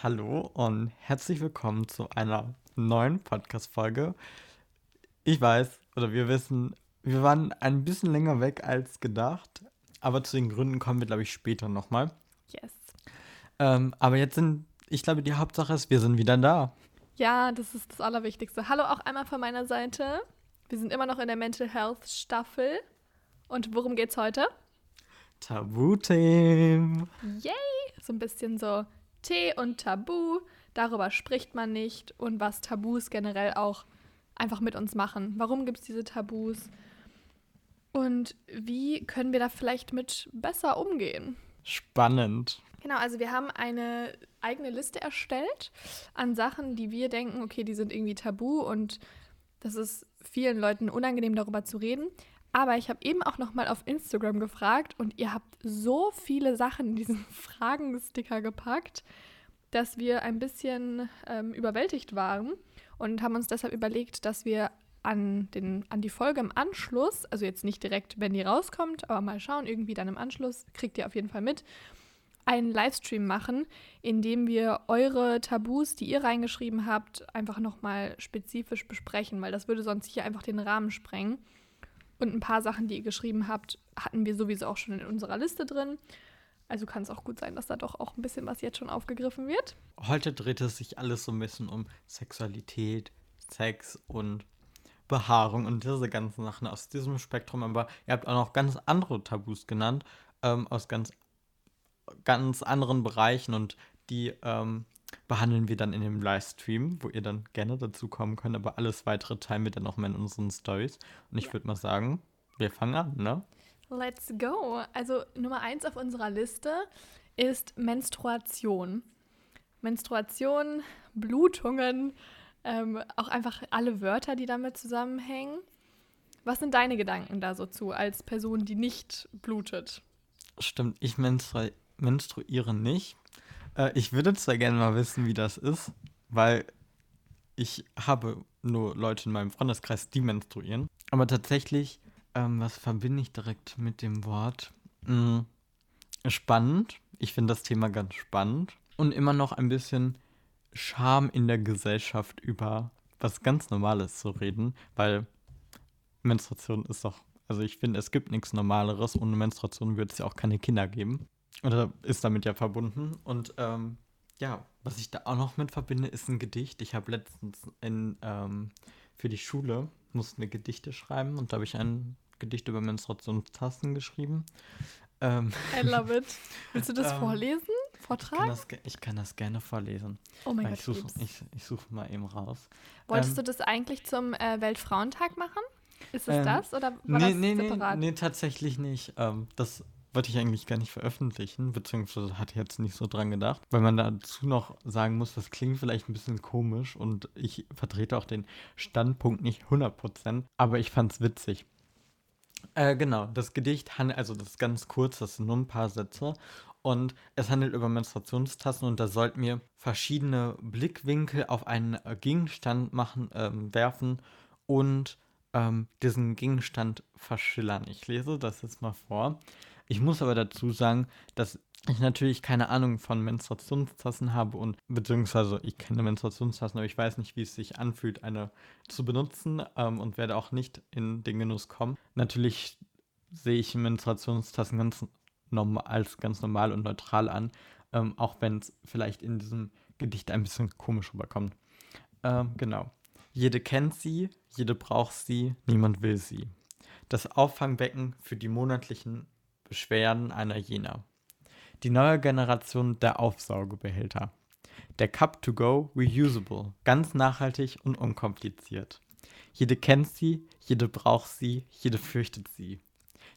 Hallo und herzlich willkommen zu einer neuen Podcast-Folge. Ich weiß, oder wir wissen, wir waren ein bisschen länger weg als gedacht, aber zu den Gründen kommen wir, glaube ich, später nochmal. Yes. Ähm, aber jetzt sind, ich glaube, die Hauptsache ist, wir sind wieder da. Ja, das ist das Allerwichtigste. Hallo auch einmal von meiner Seite. Wir sind immer noch in der Mental Health Staffel. Und worum geht's heute? Tabuthemen. Yay! So ein bisschen so Tee und Tabu. Darüber spricht man nicht und was Tabus generell auch einfach mit uns machen. Warum gibt es diese Tabus? Und wie können wir da vielleicht mit besser umgehen? Spannend. Genau, also wir haben eine eigene Liste erstellt an Sachen, die wir denken, okay, die sind irgendwie tabu und das ist vielen Leuten unangenehm darüber zu reden. Aber ich habe eben auch noch mal auf Instagram gefragt und ihr habt so viele Sachen in diesen Fragensticker gepackt, dass wir ein bisschen ähm, überwältigt waren und haben uns deshalb überlegt, dass wir an, den, an die Folge im Anschluss, also jetzt nicht direkt, wenn die rauskommt, aber mal schauen, irgendwie dann im Anschluss, kriegt ihr auf jeden Fall mit, einen Livestream machen, in dem wir eure Tabus, die ihr reingeschrieben habt, einfach nochmal spezifisch besprechen, weil das würde sonst hier einfach den Rahmen sprengen. Und ein paar Sachen, die ihr geschrieben habt, hatten wir sowieso auch schon in unserer Liste drin. Also kann es auch gut sein, dass da doch auch ein bisschen was jetzt schon aufgegriffen wird. Heute dreht es sich alles so ein bisschen um Sexualität, Sex und Behaarung und diese ganzen Sachen aus diesem Spektrum. Aber ihr habt auch noch ganz andere Tabus genannt, ähm, aus ganz, ganz anderen Bereichen und die ähm, behandeln wir dann in dem Livestream, wo ihr dann gerne dazu kommen könnt. Aber alles weitere teilen wir dann noch mal in unseren Stories. Und ich ja. würde mal sagen, wir fangen an, ne? Let's go. Also Nummer eins auf unserer Liste ist Menstruation. Menstruation, Blutungen, ähm, auch einfach alle Wörter, die damit zusammenhängen. Was sind deine Gedanken da so zu, als Person, die nicht blutet? Stimmt, ich menstru menstruiere nicht. Äh, ich würde zwar gerne mal wissen, wie das ist, weil ich habe nur Leute in meinem Freundeskreis, die menstruieren. Aber tatsächlich, ähm, was verbinde ich direkt mit dem Wort? Hm, spannend. Ich finde das Thema ganz spannend. Und immer noch ein bisschen Scham in der Gesellschaft über was ganz Normales zu reden, weil Menstruation ist doch, also ich finde, es gibt nichts Normaleres. Ohne Menstruation würde es ja auch keine Kinder geben. Oder ist damit ja verbunden. Und ähm, ja, was ich da auch noch mit verbinde, ist ein Gedicht. Ich habe letztens in, ähm, für die Schule mussten wir Gedichte schreiben und da habe ich ein Gedicht über Menstruationstassen geschrieben. Ähm, I love it. Willst du das ähm, vorlesen? Vortragen? Ich kann, das, ich kann das gerne vorlesen. Oh mein Gott. Ich suche ich, ich such mal eben raus. Wolltest ähm, du das eigentlich zum äh, Weltfrauentag machen? Ist es ähm, das oder war nee, das nee, separat? Nee, nee, tatsächlich nicht. Ähm, das wollte ich eigentlich gar nicht veröffentlichen, beziehungsweise hatte jetzt nicht so dran gedacht, weil man dazu noch sagen muss, das klingt vielleicht ein bisschen komisch und ich vertrete auch den Standpunkt nicht 100%, aber ich fand es witzig. Äh, genau, das Gedicht handelt, also das ist ganz kurz, das sind nur ein paar Sätze und es handelt über Menstruationstassen und da sollten wir verschiedene Blickwinkel auf einen Gegenstand machen, ähm, werfen und ähm, diesen Gegenstand verschillern. Ich lese das jetzt mal vor. Ich muss aber dazu sagen, dass ich natürlich keine Ahnung von Menstruationstassen habe und beziehungsweise ich kenne Menstruationstassen, aber ich weiß nicht, wie es sich anfühlt, eine zu benutzen ähm, und werde auch nicht in den Genuss kommen. Natürlich sehe ich Menstruationstassen ganz als ganz normal und neutral an, ähm, auch wenn es vielleicht in diesem Gedicht ein bisschen komisch rüberkommt. Ähm, genau. Jede kennt sie, jede braucht sie, niemand will sie. Das Auffangbecken für die monatlichen Beschwerden einer jener. Die neue Generation der Aufsaugebehälter. Der Cup to go reusable, ganz nachhaltig und unkompliziert. Jede kennt sie, jede braucht sie, jede fürchtet sie.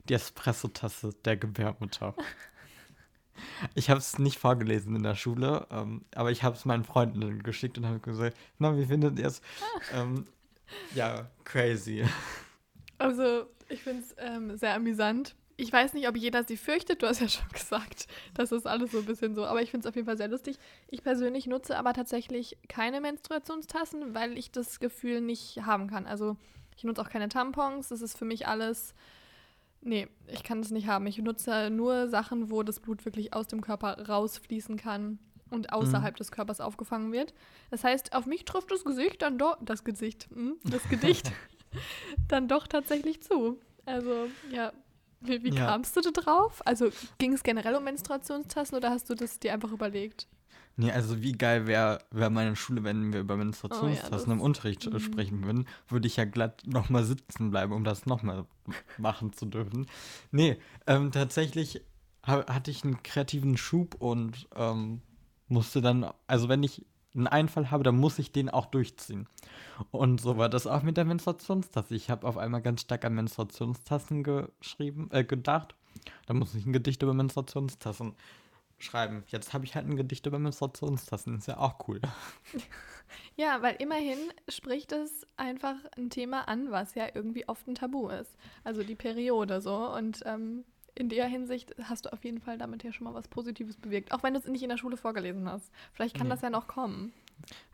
Die Espresso-Tasse der Gebärmutter. Ich habe es nicht vorgelesen in der Schule, ähm, aber ich habe es meinen Freunden geschickt und habe gesagt, na, wie findet ihr es? ähm, ja, crazy. Also, ich finde es ähm, sehr amüsant ich weiß nicht, ob jeder sie fürchtet. Du hast ja schon gesagt, das ist alles so ein bisschen so. Aber ich finde es auf jeden Fall sehr lustig. Ich persönlich nutze aber tatsächlich keine Menstruationstassen, weil ich das Gefühl nicht haben kann. Also ich nutze auch keine Tampons. Das ist für mich alles. Nee, ich kann das nicht haben. Ich nutze nur Sachen, wo das Blut wirklich aus dem Körper rausfließen kann. und außerhalb mhm. des Körpers aufgefangen wird. Das heißt, auf mich trifft das Gesicht dann doch, das Gesicht, hm, das Gedicht dann doch tatsächlich zu. Also, ja. Wie, wie ja. kamst du da drauf? Also ging es generell um Menstruationstassen oder hast du das dir einfach überlegt? Nee, also wie geil wäre wär meine Schule, wenn wir über Menstruationstassen oh, ja, im Unterricht mhm. sprechen würden, würde ich ja glatt nochmal sitzen bleiben, um das nochmal machen zu dürfen. Nee, ähm, tatsächlich hatte ich einen kreativen Schub und ähm, musste dann, also wenn ich einen Einfall habe, dann muss ich den auch durchziehen. Und so war das auch mit der Menstruationstasse. Ich habe auf einmal ganz stark an Menstruationstassen geschrieben, äh, gedacht. Da muss ich ein Gedicht über Menstruationstassen schreiben. Jetzt habe ich halt ein Gedicht über Menstruationstassen. Ist ja auch cool. Ja, weil immerhin spricht es einfach ein Thema an, was ja irgendwie oft ein Tabu ist. Also die Periode so. Und ähm, in der Hinsicht hast du auf jeden Fall damit ja schon mal was Positives bewirkt. Auch wenn du es nicht in der Schule vorgelesen hast. Vielleicht kann nee. das ja noch kommen.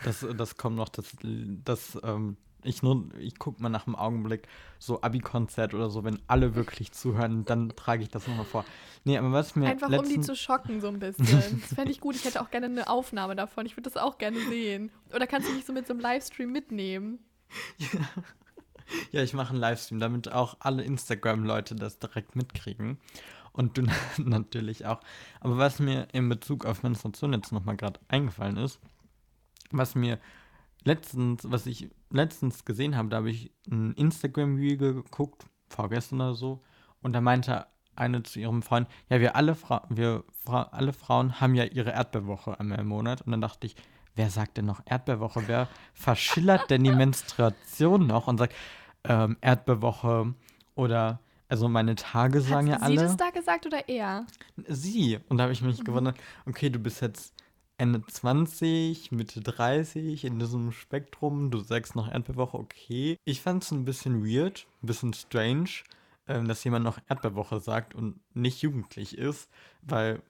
Das, das kommt noch, das, das ähm, ich nur, ich gucke mal nach einem Augenblick so Abi-Konzert oder so, wenn alle wirklich zuhören, dann trage ich das nochmal vor. Nee, aber was mir. Einfach um die zu schocken, so ein bisschen. Das fände ich gut. Ich hätte auch gerne eine Aufnahme davon. Ich würde das auch gerne sehen. Oder kannst du mich so mit so einem Livestream mitnehmen? Ja. Ja, ich mache einen Livestream, damit auch alle Instagram-Leute das direkt mitkriegen. Und du natürlich auch. Aber was mir in Bezug auf Menstruation jetzt nochmal gerade eingefallen ist, was mir letztens, was ich letztens gesehen habe, da habe ich ein Instagram-Video geguckt, vorgestern oder so, und da meinte eine zu ihrem Freund, ja, wir alle, Fra wir Fra alle Frauen haben ja ihre Erdbeerwoche einmal im Monat. Und dann dachte ich, wer sagt denn noch Erdbeerwoche? Wer verschillert denn die Menstruation noch und sagt ähm, Erdbeerwoche oder also meine Tage sagen Hat ja alle. Hat sie das da gesagt oder er? Sie. Und da habe ich mich mhm. gewundert, okay, du bist jetzt Ende 20, Mitte 30 in diesem Spektrum. Du sagst noch Erdbeerwoche, okay. Ich fand es ein bisschen weird, ein bisschen strange, ähm, dass jemand noch Erdbeerwoche sagt und nicht jugendlich ist, weil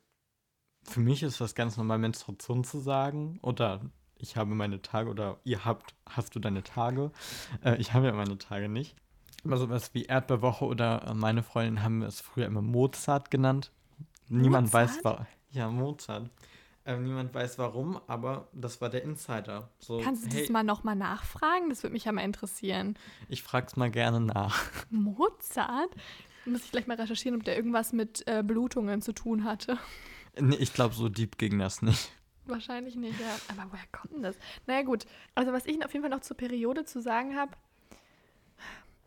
für mich ist das ganz normal, Menstruation zu sagen oder ich habe meine Tage oder ihr habt, hast du deine Tage. Äh, ich habe ja meine Tage nicht. Aber sowas wie Erdbeerwoche oder äh, meine Freundin haben es früher immer Mozart genannt. Niemand Mozart? weiß, warum. Ja, Mozart. Ähm, niemand weiß warum, aber das war der Insider. So, Kannst du hey, das mal nochmal nachfragen? Das würde mich ja mal interessieren. Ich frage es mal gerne nach. Mozart? Muss ich gleich mal recherchieren, ob der irgendwas mit äh, Blutungen zu tun hatte. Nee, ich glaube, so deep ging das nicht. Wahrscheinlich nicht, ja. Aber woher kommt denn das? Naja, gut. Also, was ich auf jeden Fall noch zur Periode zu sagen habe,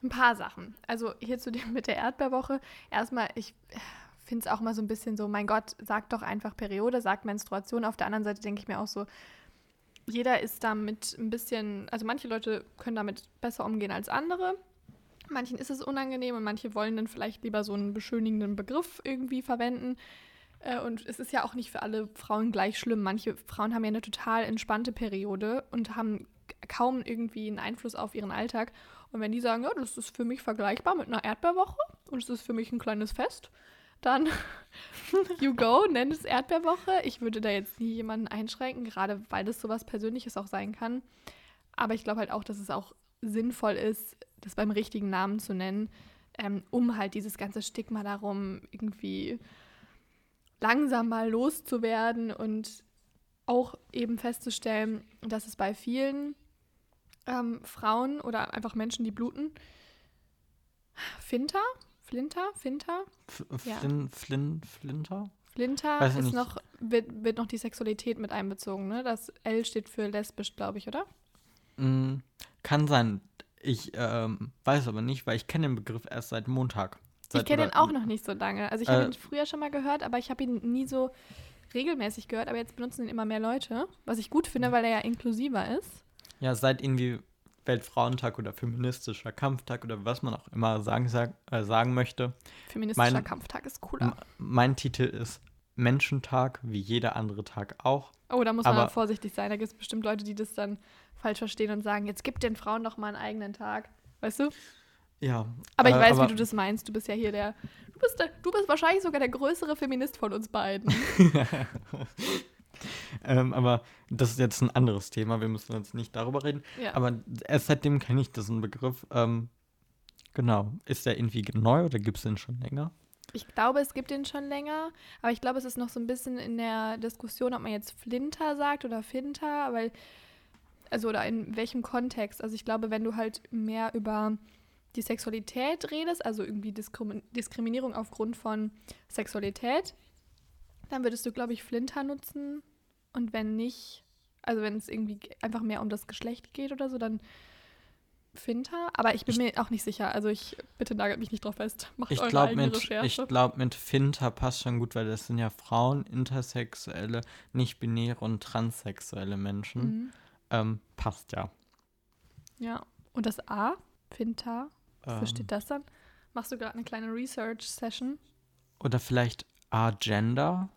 ein paar Sachen. Also, hier zu dem mit der Erdbeerwoche. Erstmal, ich finde es auch mal so ein bisschen so, mein Gott, sag doch einfach Periode, sag Menstruation. Auf der anderen Seite denke ich mir auch so, jeder ist damit ein bisschen, also manche Leute können damit besser umgehen als andere. Manchen ist es unangenehm und manche wollen dann vielleicht lieber so einen beschönigenden Begriff irgendwie verwenden. Äh, und es ist ja auch nicht für alle Frauen gleich schlimm. Manche Frauen haben ja eine total entspannte Periode und haben kaum irgendwie einen Einfluss auf ihren Alltag. Und wenn die sagen, ja, das ist für mich vergleichbar mit einer Erdbeerwoche und es ist für mich ein kleines Fest, dann you go, nenn es Erdbeerwoche. Ich würde da jetzt nie jemanden einschränken, gerade weil das sowas Persönliches auch sein kann. Aber ich glaube halt auch, dass es auch sinnvoll ist, das beim richtigen Namen zu nennen, ähm, um halt dieses ganze Stigma darum irgendwie langsam mal loszuwerden und auch eben festzustellen, dass es bei vielen ähm, Frauen oder einfach Menschen, die bluten, Finter, Flinter, Finter, Flin, ja. Flin, Flinter, Flinter ist nicht. noch wird, wird noch die Sexualität mit einbezogen, ne? Das L steht für lesbisch, glaube ich, oder? Mm, kann sein. Ich ähm, weiß aber nicht, weil ich kenne den Begriff erst seit Montag. Ich kenne ihn auch noch nicht so lange. Also ich habe äh, ihn früher schon mal gehört, aber ich habe ihn nie so regelmäßig gehört. Aber jetzt benutzen ihn immer mehr Leute, was ich gut finde, weil er ja inklusiver ist. Ja, seit irgendwie Weltfrauentag oder feministischer Kampftag oder was man auch immer sagen, sag, äh, sagen möchte. Feministischer mein, Kampftag ist cooler. Mein Titel ist Menschentag, wie jeder andere Tag auch. Oh, da muss man aber, vorsichtig sein. Da gibt es bestimmt Leute, die das dann falsch verstehen und sagen, jetzt gibt den Frauen doch mal einen eigenen Tag. Weißt du? Ja. Aber ich äh, weiß, aber, wie du das meinst. Du bist ja hier der. Du bist, der, du bist wahrscheinlich sogar der größere Feminist von uns beiden. ähm, aber das ist jetzt ein anderes Thema. Wir müssen jetzt nicht darüber reden. Ja. Aber erst seitdem kenne ich diesen Begriff. Ähm, genau. Ist der irgendwie neu oder gibt es den schon länger? Ich glaube, es gibt den schon länger, aber ich glaube, es ist noch so ein bisschen in der Diskussion, ob man jetzt Flinter sagt oder Finter, weil, also oder in welchem Kontext. Also ich glaube, wenn du halt mehr über die Sexualität redest, also irgendwie Diskrimin Diskriminierung aufgrund von Sexualität, dann würdest du, glaube ich, Flinter nutzen. Und wenn nicht, also wenn es irgendwie einfach mehr um das Geschlecht geht oder so, dann Finter, aber ich bin ich, mir auch nicht sicher. Also ich bitte nagelt mich nicht drauf fest. Macht ich glaube mit, Recherche. Ich glaube mit Finter passt schon gut, weil das sind ja Frauen, intersexuelle, nicht-binäre und transsexuelle Menschen. Mhm. Ähm, passt ja. Ja. Und das A, Finter, wofür ähm, steht das dann? Machst du gerade eine kleine Research-Session? Oder vielleicht A-Gender?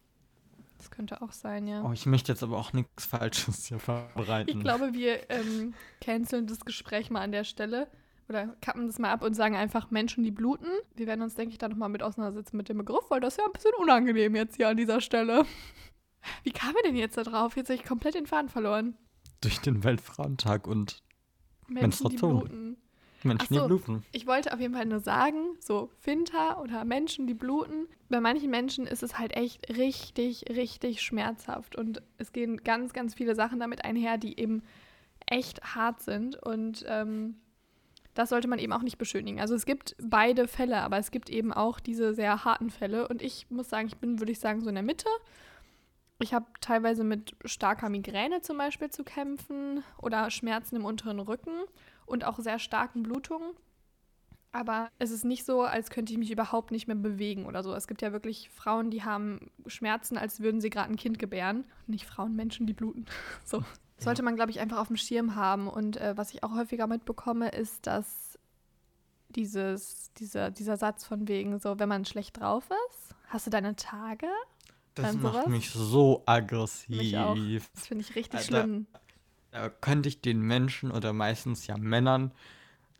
Das könnte auch sein, ja. Oh, ich möchte jetzt aber auch nichts Falsches hier verbreiten. Ich glaube, wir ähm, canceln das Gespräch mal an der Stelle oder kappen das mal ab und sagen einfach Menschen, die bluten. Wir werden uns, denke ich, da nochmal mit auseinandersetzen mit dem Begriff, weil das ist ja ein bisschen unangenehm jetzt hier an dieser Stelle. Wie kam er denn jetzt da drauf? Jetzt habe ich komplett den Faden verloren. Durch den Weltfrauentag und Menschen, Menstruation. Die bluten. Menschen, so, die bluten. Ich wollte auf jeden Fall nur sagen, so Finter oder Menschen, die bluten. Bei manchen Menschen ist es halt echt richtig, richtig schmerzhaft. Und es gehen ganz, ganz viele Sachen damit einher, die eben echt hart sind. Und ähm, das sollte man eben auch nicht beschönigen. Also es gibt beide Fälle, aber es gibt eben auch diese sehr harten Fälle. Und ich muss sagen, ich bin, würde ich sagen, so in der Mitte. Ich habe teilweise mit starker Migräne zum Beispiel zu kämpfen oder Schmerzen im unteren Rücken und auch sehr starken Blutungen. Aber es ist nicht so, als könnte ich mich überhaupt nicht mehr bewegen oder so. Es gibt ja wirklich Frauen, die haben Schmerzen, als würden sie gerade ein Kind gebären. Nicht Frauen, Menschen, die bluten. so. Sollte man, glaube ich, einfach auf dem Schirm haben. Und äh, was ich auch häufiger mitbekomme, ist, dass dieses, dieser, dieser Satz von wegen, so, wenn man schlecht drauf ist, hast du deine Tage? Das macht mich so aggressiv. Mich. Das finde ich richtig Alter, schlimm da könnte ich den Menschen oder meistens ja Männern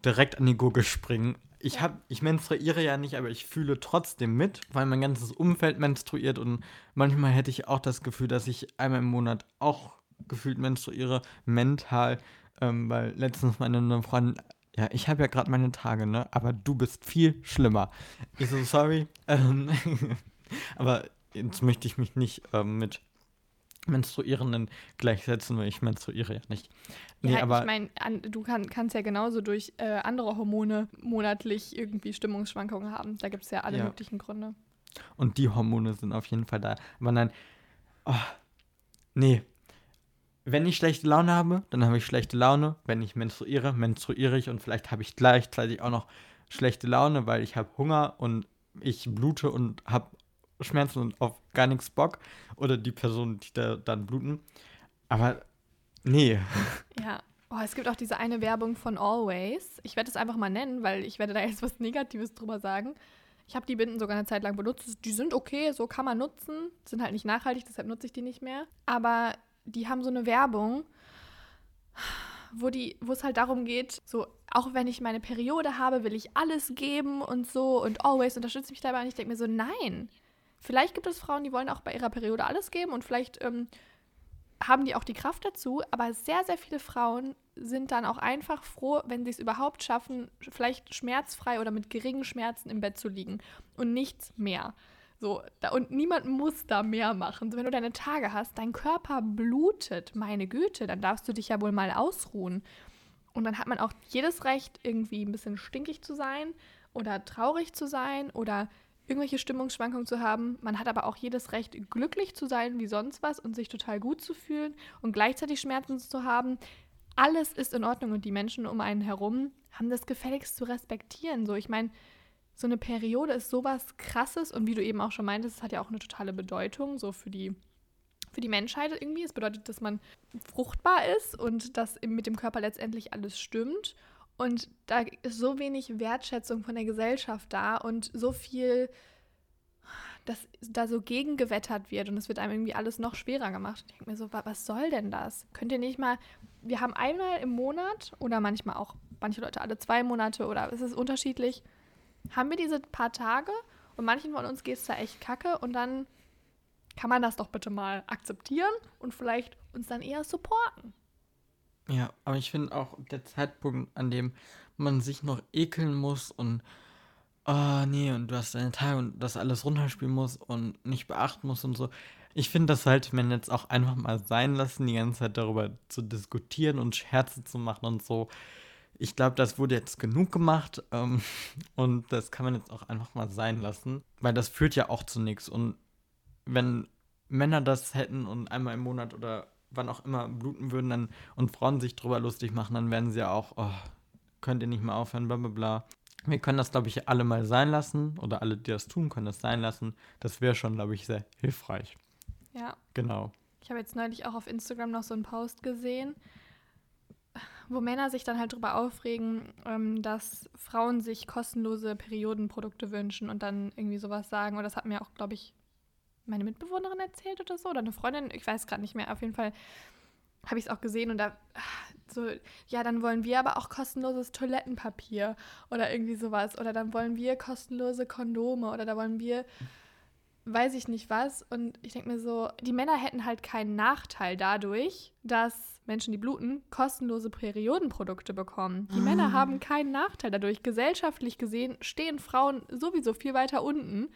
direkt an die Gurgel springen. Ich, hab, ich menstruiere ja nicht, aber ich fühle trotzdem mit, weil mein ganzes Umfeld menstruiert und manchmal hätte ich auch das Gefühl, dass ich einmal im Monat auch gefühlt menstruiere, mental, ähm, weil letztens meine Freundin, ja, ich habe ja gerade meine Tage, ne, aber du bist viel schlimmer. Ich so, sorry, ähm, aber jetzt möchte ich mich nicht ähm, mit Menstruierenden gleichsetzen, weil ich menstruiere ja nicht. Nee, ja, aber ich meine, du kann, kannst ja genauso durch äh, andere Hormone monatlich irgendwie Stimmungsschwankungen haben. Da gibt es ja alle ja. möglichen Gründe. Und die Hormone sind auf jeden Fall da. Aber nein, oh, nee. Wenn ich schlechte Laune habe, dann habe ich schlechte Laune. Wenn ich menstruiere, menstruiere ich und vielleicht habe ich gleichzeitig auch noch schlechte Laune, weil ich habe Hunger und ich blute und habe Schmerzen und auf gar nichts Bock. Oder die Personen, die da dann bluten. Aber nee. Ja. Oh, es gibt auch diese eine Werbung von Always. Ich werde es einfach mal nennen, weil ich werde da jetzt was Negatives drüber sagen. Ich habe die Binden sogar eine Zeit lang benutzt. Die sind okay, so kann man nutzen. Sind halt nicht nachhaltig, deshalb nutze ich die nicht mehr. Aber die haben so eine Werbung, wo die, wo es halt darum geht, so auch wenn ich meine Periode habe, will ich alles geben und so und always unterstütze mich dabei. Und ich denke mir so, nein, Vielleicht gibt es Frauen, die wollen auch bei ihrer Periode alles geben und vielleicht ähm, haben die auch die Kraft dazu, aber sehr, sehr viele Frauen sind dann auch einfach froh, wenn sie es überhaupt schaffen, vielleicht schmerzfrei oder mit geringen Schmerzen im Bett zu liegen und nichts mehr. So, da, und niemand muss da mehr machen. So, wenn du deine Tage hast, dein Körper blutet, meine Güte, dann darfst du dich ja wohl mal ausruhen. Und dann hat man auch jedes Recht, irgendwie ein bisschen stinkig zu sein oder traurig zu sein oder irgendwelche Stimmungsschwankungen zu haben. Man hat aber auch jedes Recht, glücklich zu sein wie sonst was und sich total gut zu fühlen und gleichzeitig Schmerzen zu haben. Alles ist in Ordnung und die Menschen um einen herum haben das gefälligst zu respektieren. So, ich meine, so eine Periode ist sowas krasses und wie du eben auch schon meintest, es hat ja auch eine totale Bedeutung, so für die, für die Menschheit irgendwie. Es bedeutet, dass man fruchtbar ist und dass mit dem Körper letztendlich alles stimmt. Und da ist so wenig Wertschätzung von der Gesellschaft da und so viel, dass da so gegengewettert wird und es wird einem irgendwie alles noch schwerer gemacht. Ich denke mir so, was soll denn das? Könnt ihr nicht mal, wir haben einmal im Monat oder manchmal auch manche Leute alle zwei Monate oder es ist unterschiedlich, haben wir diese paar Tage und manchen von uns geht es da echt kacke und dann kann man das doch bitte mal akzeptieren und vielleicht uns dann eher supporten. Ja, aber ich finde auch der Zeitpunkt, an dem man sich noch ekeln muss und oh nee, und du hast deine Tage und das alles runterspielen musst und nicht beachten musst und so. Ich finde, das sollte man jetzt auch einfach mal sein lassen, die ganze Zeit darüber zu diskutieren und Scherze zu machen und so. Ich glaube, das wurde jetzt genug gemacht ähm, und das kann man jetzt auch einfach mal sein lassen, weil das führt ja auch zu nichts. Und wenn Männer das hätten und einmal im Monat oder wann auch immer bluten würden dann, und Frauen sich drüber lustig machen, dann wären sie ja auch, oh, könnt ihr nicht mehr aufhören, bla bla bla. Wir können das, glaube ich, alle mal sein lassen oder alle, die das tun, können das sein lassen. Das wäre schon, glaube ich, sehr hilfreich. Ja. Genau. Ich habe jetzt neulich auch auf Instagram noch so einen Post gesehen, wo Männer sich dann halt darüber aufregen, ähm, dass Frauen sich kostenlose Periodenprodukte wünschen und dann irgendwie sowas sagen. Und das hat mir auch, glaube ich, meine Mitbewohnerin erzählt oder so, oder eine Freundin, ich weiß gerade nicht mehr. Auf jeden Fall habe ich es auch gesehen und da so, ja, dann wollen wir aber auch kostenloses Toilettenpapier oder irgendwie sowas. Oder dann wollen wir kostenlose Kondome oder da wollen wir, weiß ich nicht was. Und ich denke mir so, die Männer hätten halt keinen Nachteil dadurch, dass Menschen, die bluten, kostenlose Periodenprodukte bekommen. Die ah. Männer haben keinen Nachteil dadurch. Gesellschaftlich gesehen stehen Frauen sowieso viel weiter unten.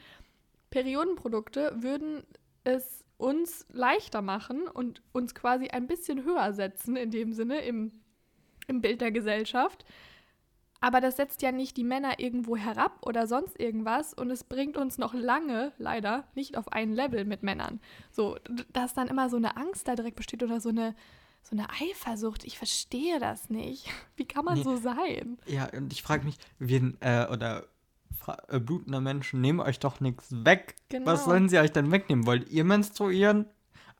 Periodenprodukte würden es uns leichter machen und uns quasi ein bisschen höher setzen, in dem Sinne, im, im Bild der Gesellschaft. Aber das setzt ja nicht die Männer irgendwo herab oder sonst irgendwas und es bringt uns noch lange, leider, nicht auf ein Level mit Männern. So, dass dann immer so eine Angst da direkt besteht oder so eine, so eine Eifersucht. Ich verstehe das nicht. Wie kann man nee. so sein? Ja, und ich frage mich, wir, äh, oder blutender Menschen nehmen euch doch nichts weg. Genau. Was sollen sie euch denn wegnehmen? Wollt ihr menstruieren?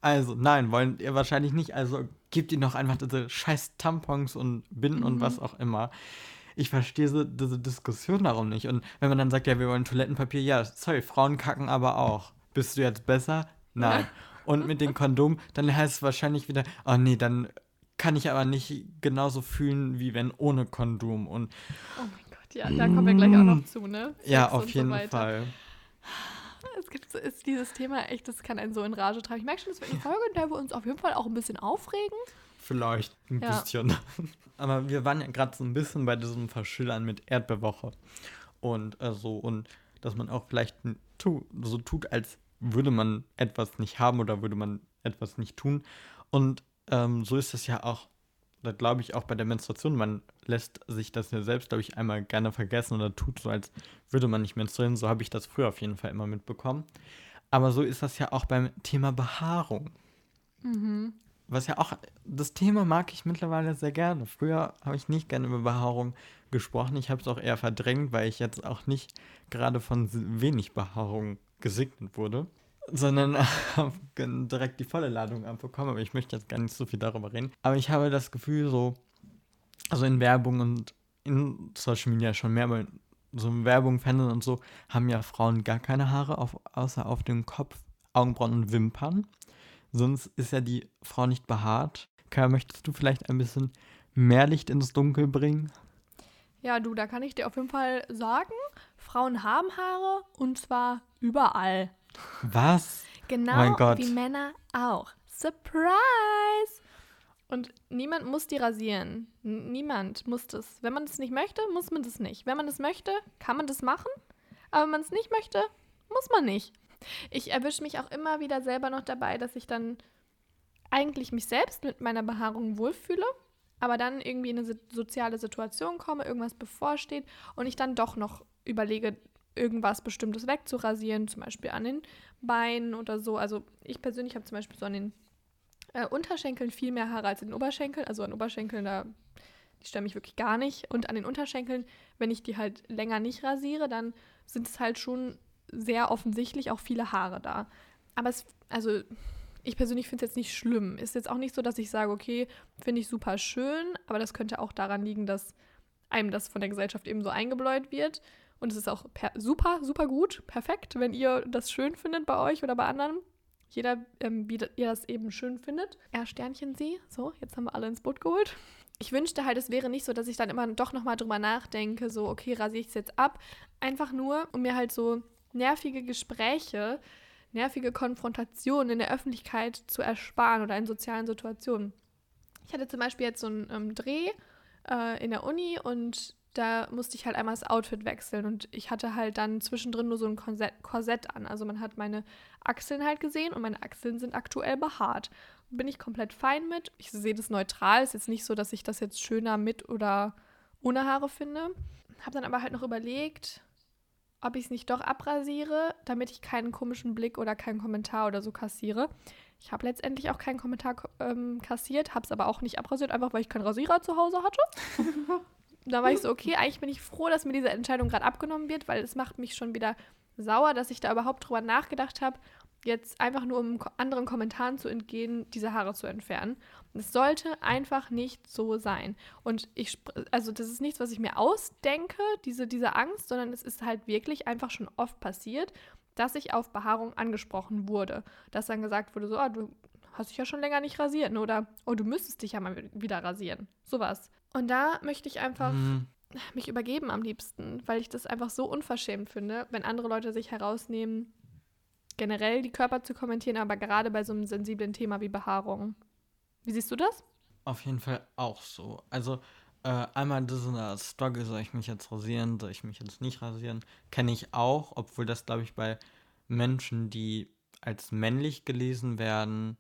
Also, nein, wollen ihr wahrscheinlich nicht. Also gebt ihnen doch einfach diese scheiß Tampons und Binden mhm. und was auch immer. Ich verstehe so, diese Diskussion darum nicht. Und wenn man dann sagt, ja, wir wollen Toilettenpapier, ja, sorry, Frauen kacken aber auch. Bist du jetzt besser? Nein. Und mit dem Kondom, dann heißt es wahrscheinlich wieder, oh nee, dann kann ich aber nicht genauso fühlen, wie wenn ohne Kondom. Und oh ja, da kommen wir gleich auch noch zu, ne? Sex ja, auf jeden so Fall. Es gibt ist dieses Thema echt, das kann einen so in Rage treiben. Ich merke schon, das wird eine Folge, in der wir uns auf jeden Fall auch ein bisschen aufregen. Vielleicht ein ja. bisschen. Aber wir waren ja gerade so ein bisschen bei diesem Verschillern mit Erdbeerwoche. Und äh, so, und dass man auch vielleicht tu, so tut, als würde man etwas nicht haben oder würde man etwas nicht tun. Und ähm, so ist es ja auch glaube ich auch bei der Menstruation, man lässt sich das ja selbst, glaube ich, einmal gerne vergessen oder tut so, als würde man nicht menstruieren. So habe ich das früher auf jeden Fall immer mitbekommen. Aber so ist das ja auch beim Thema Behaarung. Mhm. Was ja auch, das Thema mag ich mittlerweile sehr gerne. Früher habe ich nicht gerne über Behaarung gesprochen. Ich habe es auch eher verdrängt, weil ich jetzt auch nicht gerade von wenig Behaarung gesegnet wurde sondern direkt die volle Ladung abbekommen. Aber ich möchte jetzt gar nicht so viel darüber reden. Aber ich habe das Gefühl, so, also in Werbung und in Social Media schon mehr, aber so in Werbung, Fernsehen und so, haben ja Frauen gar keine Haare, auf, außer auf dem Kopf, Augenbrauen und Wimpern. Sonst ist ja die Frau nicht behaart. Kaya, möchtest du vielleicht ein bisschen mehr Licht ins Dunkel bringen? Ja, du, da kann ich dir auf jeden Fall sagen, Frauen haben Haare und zwar überall. Was? Genau oh wie Männer auch. Surprise! Und niemand muss die rasieren. N niemand muss das. Wenn man das nicht möchte, muss man das nicht. Wenn man das möchte, kann man das machen. Aber wenn man es nicht möchte, muss man nicht. Ich erwische mich auch immer wieder selber noch dabei, dass ich dann eigentlich mich selbst mit meiner Behaarung wohlfühle, aber dann irgendwie in eine soziale Situation komme, irgendwas bevorsteht und ich dann doch noch überlege, irgendwas Bestimmtes wegzurasieren, zum Beispiel an den Beinen oder so. Also ich persönlich habe zum Beispiel so an den äh, Unterschenkeln viel mehr Haare als an den Oberschenkeln. Also an Oberschenkeln, da die stören mich wirklich gar nicht. Und an den Unterschenkeln, wenn ich die halt länger nicht rasiere, dann sind es halt schon sehr offensichtlich auch viele Haare da. Aber es, also ich persönlich finde es jetzt nicht schlimm. Ist jetzt auch nicht so, dass ich sage, okay, finde ich super schön, aber das könnte auch daran liegen, dass einem das von der Gesellschaft eben so eingebläut wird. Und es ist auch super, super gut, perfekt, wenn ihr das schön findet bei euch oder bei anderen. Jeder, ähm, wie ihr das eben schön findet. Er Sternchen sie. So, jetzt haben wir alle ins Boot geholt. Ich wünschte halt, es wäre nicht so, dass ich dann immer doch nochmal drüber nachdenke, so, okay, rasiere ich es jetzt ab. Einfach nur, um mir halt so nervige Gespräche, nervige Konfrontationen in der Öffentlichkeit zu ersparen oder in sozialen Situationen. Ich hatte zum Beispiel jetzt so einen ähm, Dreh äh, in der Uni und da musste ich halt einmal das Outfit wechseln und ich hatte halt dann zwischendrin nur so ein Korsett, an. Also man hat meine Achseln halt gesehen und meine Achseln sind aktuell behaart. Bin ich komplett fein mit. Ich sehe das neutral. Ist jetzt nicht so, dass ich das jetzt schöner mit oder ohne Haare finde. Habe dann aber halt noch überlegt, ob ich es nicht doch abrasiere, damit ich keinen komischen Blick oder keinen Kommentar oder so kassiere. Ich habe letztendlich auch keinen Kommentar ähm, kassiert, habe es aber auch nicht abrasiert, einfach weil ich keinen Rasierer zu Hause hatte. da war ich so, okay, eigentlich bin ich froh, dass mir diese Entscheidung gerade abgenommen wird, weil es macht mich schon wieder sauer, dass ich da überhaupt drüber nachgedacht habe, jetzt einfach nur um anderen Kommentaren zu entgehen, diese Haare zu entfernen. Es sollte einfach nicht so sein. Und ich, also das ist nichts, was ich mir ausdenke, diese, diese Angst, sondern es ist halt wirklich einfach schon oft passiert, dass ich auf Behaarung angesprochen wurde. Dass dann gesagt wurde, so, oh, du hast dich ja schon länger nicht rasiert, ne? oder oh, du müsstest dich ja mal wieder rasieren. Sowas. Und da möchte ich einfach mhm. mich übergeben am liebsten, weil ich das einfach so unverschämt finde, wenn andere Leute sich herausnehmen, generell die Körper zu kommentieren, aber gerade bei so einem sensiblen Thema wie Behaarung. Wie siehst du das? Auf jeden Fall auch so. Also äh, einmal dieser Struggle, soll ich mich jetzt rasieren, soll ich mich jetzt nicht rasieren, kenne ich auch, obwohl das, glaube ich, bei Menschen, die als männlich gelesen werden,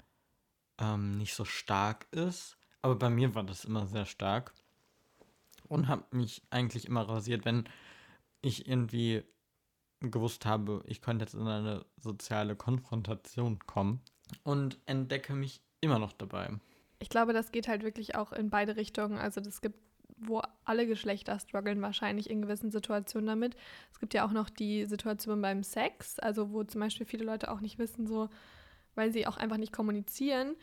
ähm, nicht so stark ist. Aber bei mir war das immer sehr stark. Und habe mich eigentlich immer rasiert, wenn ich irgendwie gewusst habe, ich könnte jetzt in eine soziale Konfrontation kommen. Und entdecke mich immer noch dabei. Ich glaube, das geht halt wirklich auch in beide Richtungen. Also es gibt wo alle Geschlechter strugglen wahrscheinlich in gewissen Situationen damit. Es gibt ja auch noch die Situation beim Sex, also wo zum Beispiel viele Leute auch nicht wissen, so, weil sie auch einfach nicht kommunizieren,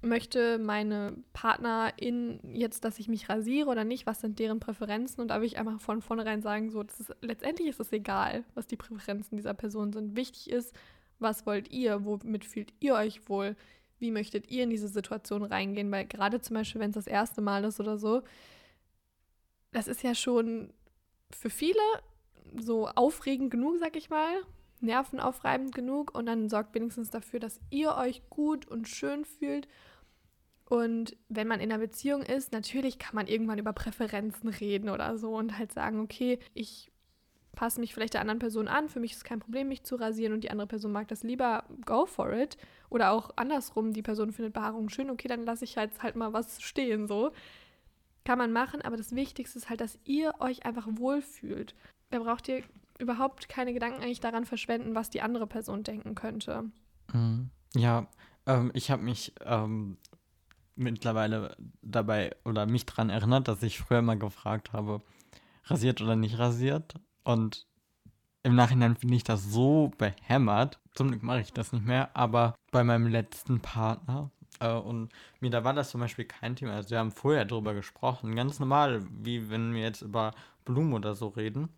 möchte meine Partnerin jetzt, dass ich mich rasiere oder nicht, was sind deren Präferenzen? Und da will ich einfach von vornherein sagen, so, ist, letztendlich ist es egal, was die Präferenzen dieser Person sind. Wichtig ist, was wollt ihr, womit fühlt ihr euch wohl, wie möchtet ihr in diese Situation reingehen, weil gerade zum Beispiel, wenn es das erste Mal ist oder so, das ist ja schon für viele so aufregend genug, sag ich mal, nervenaufreibend genug und dann sorgt wenigstens dafür, dass ihr euch gut und schön fühlt. Und wenn man in einer Beziehung ist, natürlich kann man irgendwann über Präferenzen reden oder so und halt sagen, okay, ich passe mich vielleicht der anderen Person an, für mich ist kein Problem, mich zu rasieren und die andere Person mag das lieber, go for it. Oder auch andersrum, die Person findet Behaarung schön, okay, dann lasse ich halt, halt mal was stehen so. Kann man machen, aber das Wichtigste ist halt, dass ihr euch einfach wohlfühlt. Da braucht ihr überhaupt keine Gedanken eigentlich daran verschwenden, was die andere Person denken könnte. Mhm. Ja, ähm, ich habe mich ähm, mittlerweile dabei oder mich daran erinnert, dass ich früher mal gefragt habe, rasiert oder nicht rasiert. Und im Nachhinein finde ich das so behämmert. Zum Glück mache ich das nicht mehr, aber bei meinem letzten Partner äh, und mir, da war das zum Beispiel kein Thema. Also wir haben vorher darüber gesprochen, ganz normal, wie wenn wir jetzt über Blumen oder so reden.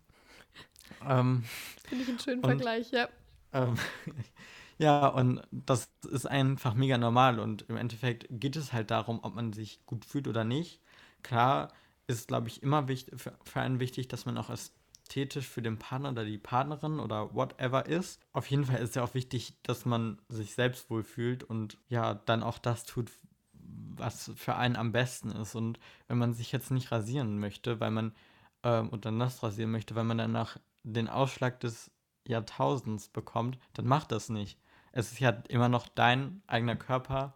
Ähm, Finde ich einen schönen und, Vergleich, ja. Ähm, ja, und das ist einfach mega normal und im Endeffekt geht es halt darum, ob man sich gut fühlt oder nicht. Klar ist, glaube ich, immer wichtig, für, für einen wichtig, dass man auch ästhetisch für den Partner oder die Partnerin oder whatever ist. Auf jeden Fall ist ja auch wichtig, dass man sich selbst wohlfühlt und ja, dann auch das tut, was für einen am besten ist. Und wenn man sich jetzt nicht rasieren möchte, weil man ähm, oder nass rasieren möchte, weil man danach den Ausschlag des Jahrtausends bekommt, dann macht das nicht. Es ist ja immer noch dein eigener Körper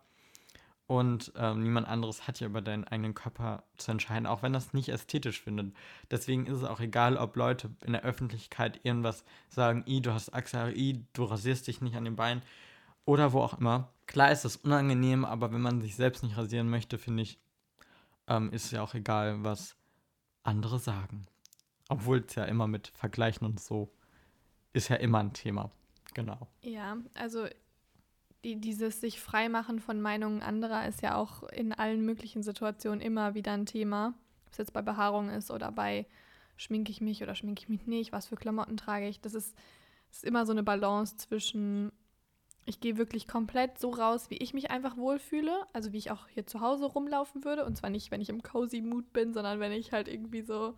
und ähm, niemand anderes hat ja über deinen eigenen Körper zu entscheiden, auch wenn das nicht ästhetisch findet. Deswegen ist es auch egal, ob Leute in der Öffentlichkeit irgendwas sagen, i, du hast Achse, i, du rasierst dich nicht an den Beinen oder wo auch immer. Klar ist das unangenehm, aber wenn man sich selbst nicht rasieren möchte, finde ich, ähm, ist es ja auch egal, was andere sagen. Obwohl es ja immer mit Vergleichen und so ist ja immer ein Thema. Genau. Ja, also die, dieses sich freimachen von Meinungen anderer ist ja auch in allen möglichen Situationen immer wieder ein Thema. Ob es jetzt bei Behaarung ist oder bei schminke ich mich oder schminke ich mich nicht, was für Klamotten trage ich. Das ist, das ist immer so eine Balance zwischen, ich gehe wirklich komplett so raus, wie ich mich einfach wohlfühle, also wie ich auch hier zu Hause rumlaufen würde. Und zwar nicht, wenn ich im cozy Mood bin, sondern wenn ich halt irgendwie so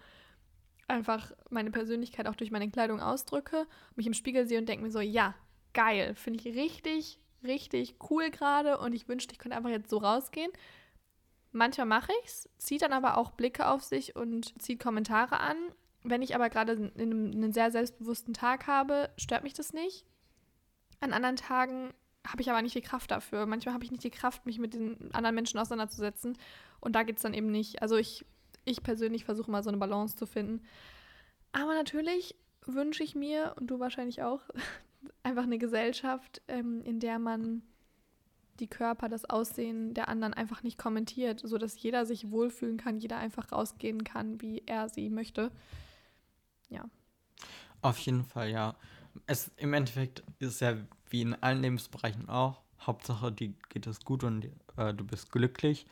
einfach meine Persönlichkeit auch durch meine Kleidung ausdrücke, mich im Spiegel sehe und denke mir so, ja, geil, finde ich richtig richtig cool gerade und ich wünschte, ich könnte einfach jetzt so rausgehen. Manchmal mache ich es, zieht dann aber auch Blicke auf sich und zieht Kommentare an. Wenn ich aber gerade einen sehr selbstbewussten Tag habe, stört mich das nicht. An anderen Tagen habe ich aber nicht die Kraft dafür. Manchmal habe ich nicht die Kraft, mich mit den anderen Menschen auseinanderzusetzen. Und da geht es dann eben nicht. Also ich, ich persönlich versuche mal so eine Balance zu finden. Aber natürlich wünsche ich mir, und du wahrscheinlich auch, einfach eine Gesellschaft, ähm, in der man die Körper, das Aussehen der anderen einfach nicht kommentiert, sodass jeder sich wohlfühlen kann, jeder einfach rausgehen kann, wie er sie möchte. Ja. Auf jeden Fall, ja. Es im Endeffekt ist ja wie in allen Lebensbereichen auch. Hauptsache, dir geht es gut und äh, du bist glücklich.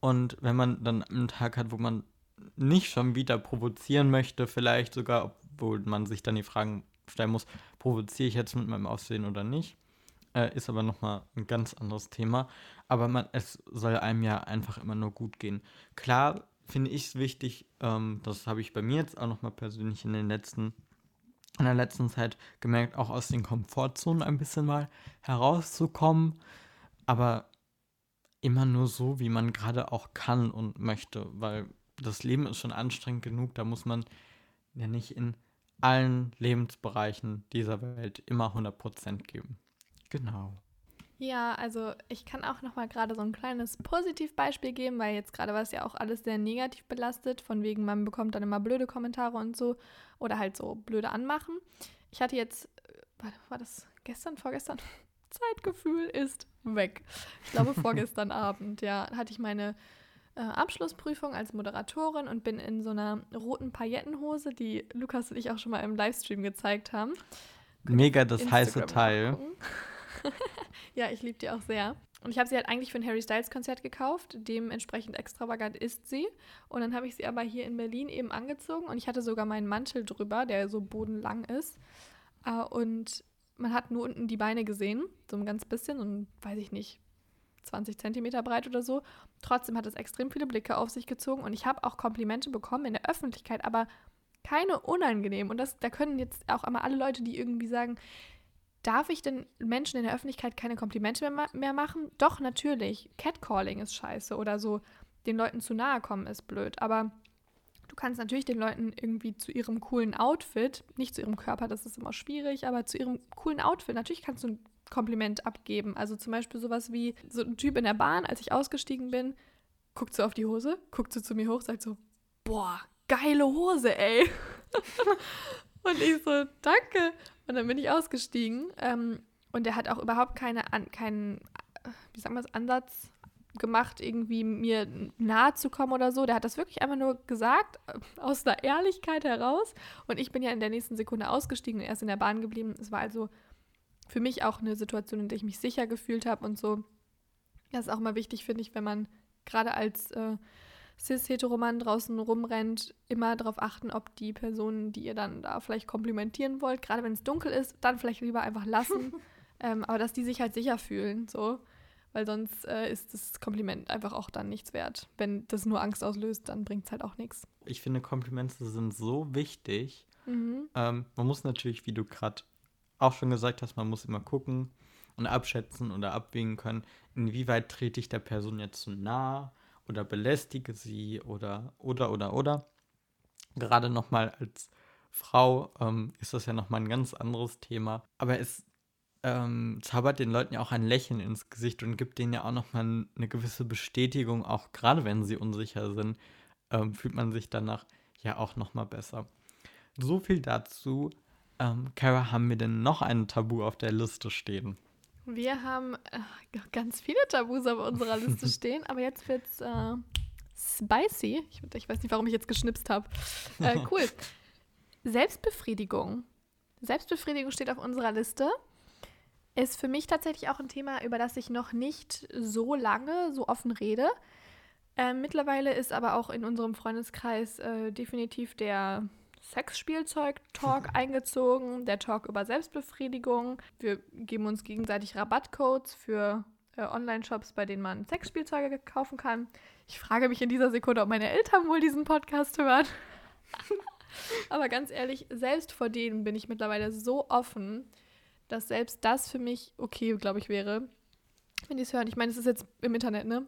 Und wenn man dann einen Tag hat, wo man nicht schon wieder provozieren möchte, vielleicht sogar, obwohl man sich dann die Fragen stellen muss, provoziere ich jetzt mit meinem Aussehen oder nicht, äh, ist aber nochmal ein ganz anderes Thema. Aber man, es soll einem ja einfach immer nur gut gehen. Klar finde ich es wichtig, ähm, das habe ich bei mir jetzt auch nochmal persönlich in den letzten in der letzten Zeit gemerkt, auch aus den Komfortzonen ein bisschen mal herauszukommen, aber immer nur so, wie man gerade auch kann und möchte, weil das Leben ist schon anstrengend genug, da muss man ja nicht in allen Lebensbereichen dieser Welt immer 100% geben. Genau. Ja, also ich kann auch noch mal gerade so ein kleines Positivbeispiel geben, weil jetzt gerade war es ja auch alles sehr negativ belastet, von wegen man bekommt dann immer blöde Kommentare und so oder halt so blöde Anmachen. Ich hatte jetzt, äh, war das gestern, vorgestern? Zeitgefühl ist weg. Ich glaube vorgestern Abend, ja, hatte ich meine äh, Abschlussprüfung als Moderatorin und bin in so einer roten Paillettenhose, die Lukas und ich auch schon mal im Livestream gezeigt haben. Mega das heiße Teil. ja, ich liebe die auch sehr. Und ich habe sie halt eigentlich für ein Harry Styles Konzert gekauft. Dementsprechend extravagant ist sie. Und dann habe ich sie aber hier in Berlin eben angezogen und ich hatte sogar meinen Mantel drüber, der so bodenlang ist. Uh, und man hat nur unten die Beine gesehen, so ein ganz bisschen und weiß ich nicht, 20 Zentimeter breit oder so. Trotzdem hat es extrem viele Blicke auf sich gezogen und ich habe auch Komplimente bekommen in der Öffentlichkeit, aber keine unangenehm. Und das, da können jetzt auch immer alle Leute, die irgendwie sagen, Darf ich denn Menschen in der Öffentlichkeit keine Komplimente mehr, mehr machen? Doch, natürlich. Catcalling ist scheiße oder so. Den Leuten zu nahe kommen ist blöd. Aber du kannst natürlich den Leuten irgendwie zu ihrem coolen Outfit, nicht zu ihrem Körper, das ist immer schwierig, aber zu ihrem coolen Outfit, natürlich kannst du ein Kompliment abgeben. Also zum Beispiel sowas wie so ein Typ in der Bahn, als ich ausgestiegen bin, guckt so auf die Hose, guckt so zu mir hoch, sagt so, boah, geile Hose, ey. Und ich so, danke. Und dann bin ich ausgestiegen. Ähm, und er hat auch überhaupt keine, an, keinen, wie sagen wir es, Ansatz gemacht, irgendwie mir nahe zu kommen oder so. Der hat das wirklich einfach nur gesagt, äh, aus der Ehrlichkeit heraus. Und ich bin ja in der nächsten Sekunde ausgestiegen und erst in der Bahn geblieben. Es war also für mich auch eine Situation, in der ich mich sicher gefühlt habe und so. Das ist auch mal wichtig, finde ich, wenn man gerade als äh, cis-heteroman draußen rumrennt, immer darauf achten, ob die Personen, die ihr dann da vielleicht komplimentieren wollt, gerade wenn es dunkel ist, dann vielleicht lieber einfach lassen. ähm, aber dass die sich halt sicher fühlen, so. Weil sonst äh, ist das Kompliment einfach auch dann nichts wert. Wenn das nur Angst auslöst, dann bringt es halt auch nichts. Ich finde, Komplimente sind so wichtig. Mhm. Ähm, man muss natürlich, wie du gerade auch schon gesagt hast, man muss immer gucken und abschätzen oder abwägen können, inwieweit trete ich der Person jetzt zu nah oder belästige sie oder oder oder oder. Gerade nochmal als Frau ähm, ist das ja nochmal ein ganz anderes Thema. Aber es ähm, zaubert den Leuten ja auch ein Lächeln ins Gesicht und gibt denen ja auch nochmal eine gewisse Bestätigung, auch gerade wenn sie unsicher sind, ähm, fühlt man sich danach ja auch nochmal besser. So viel dazu. Ähm, Kara, haben wir denn noch ein Tabu auf der Liste stehen? Wir haben äh, ganz viele Tabus auf unserer Liste stehen, aber jetzt wird's äh, spicy. Ich, ich, weiß nicht, warum ich jetzt geschnipst habe. Äh, cool. Selbstbefriedigung. Selbstbefriedigung steht auf unserer Liste. Ist für mich tatsächlich auch ein Thema, über das ich noch nicht so lange so offen rede. Äh, mittlerweile ist aber auch in unserem Freundeskreis äh, definitiv der Sexspielzeug-Talk eingezogen, der Talk über Selbstbefriedigung. Wir geben uns gegenseitig Rabattcodes für äh, Online-Shops, bei denen man Sexspielzeuge kaufen kann. Ich frage mich in dieser Sekunde, ob meine Eltern wohl diesen Podcast hören. Aber ganz ehrlich, selbst vor denen bin ich mittlerweile so offen, dass selbst das für mich okay, glaube ich, wäre, wenn die es hören. Ich meine, es ist jetzt im Internet, ne?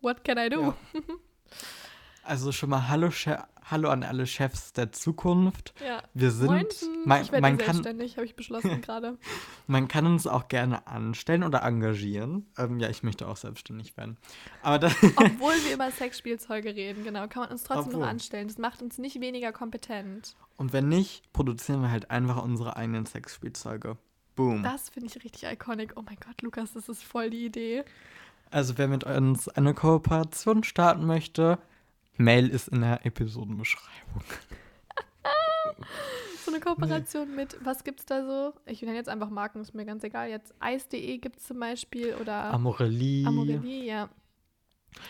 What can I do? Ja. Also schon mal Hallo, Che Hallo an alle Chefs der Zukunft. Ja. Wir sind, Moinsen. man, ich werde man, kann, selbstständig, habe ich beschlossen gerade. man kann uns auch gerne anstellen oder engagieren. Ähm, ja, ich möchte auch selbstständig werden. Aber da, Obwohl wir über Sexspielzeuge reden, genau, kann man uns trotzdem Obwohl. noch anstellen. Das macht uns nicht weniger kompetent. und wenn nicht, produzieren wir halt einfach unsere eigenen Sexspielzeuge. Boom. Das finde ich richtig iconic. Oh mein Gott, Lukas, das ist voll die Idee. Also wer mit uns eine Kooperation starten möchte, Mail ist in der Episodenbeschreibung. So eine Kooperation mit, was gibt's da so? Ich nenne jetzt einfach Marken, ist mir ganz egal. Jetzt Eis.de gibt es zum Beispiel oder Amorelie. Amorelie, ja.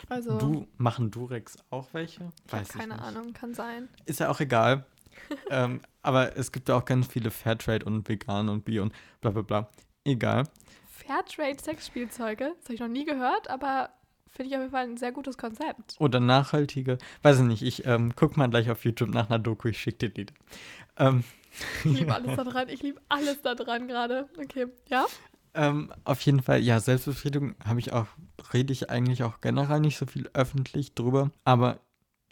Also, Du, machen Durex auch welche? Weiß ich keine nicht. Ahnung, kann sein. Ist ja auch egal. ähm, aber es gibt ja auch ganz viele Fairtrade und vegan und Bio und bla bla bla. Egal. Fairtrade-Sexspielzeuge, das habe ich noch nie gehört, aber finde ich auf jeden Fall ein sehr gutes Konzept. Oder nachhaltige. Weiß ich nicht, ich ähm, guck mal gleich auf YouTube nach einer Doku, ich schick dir die. Ähm, Ich liebe alles da dran, ich liebe alles da dran gerade. Okay, ja? ähm, auf jeden Fall, ja, Selbstbefriedigung habe ich auch, rede ich eigentlich auch generell nicht so viel öffentlich drüber. Aber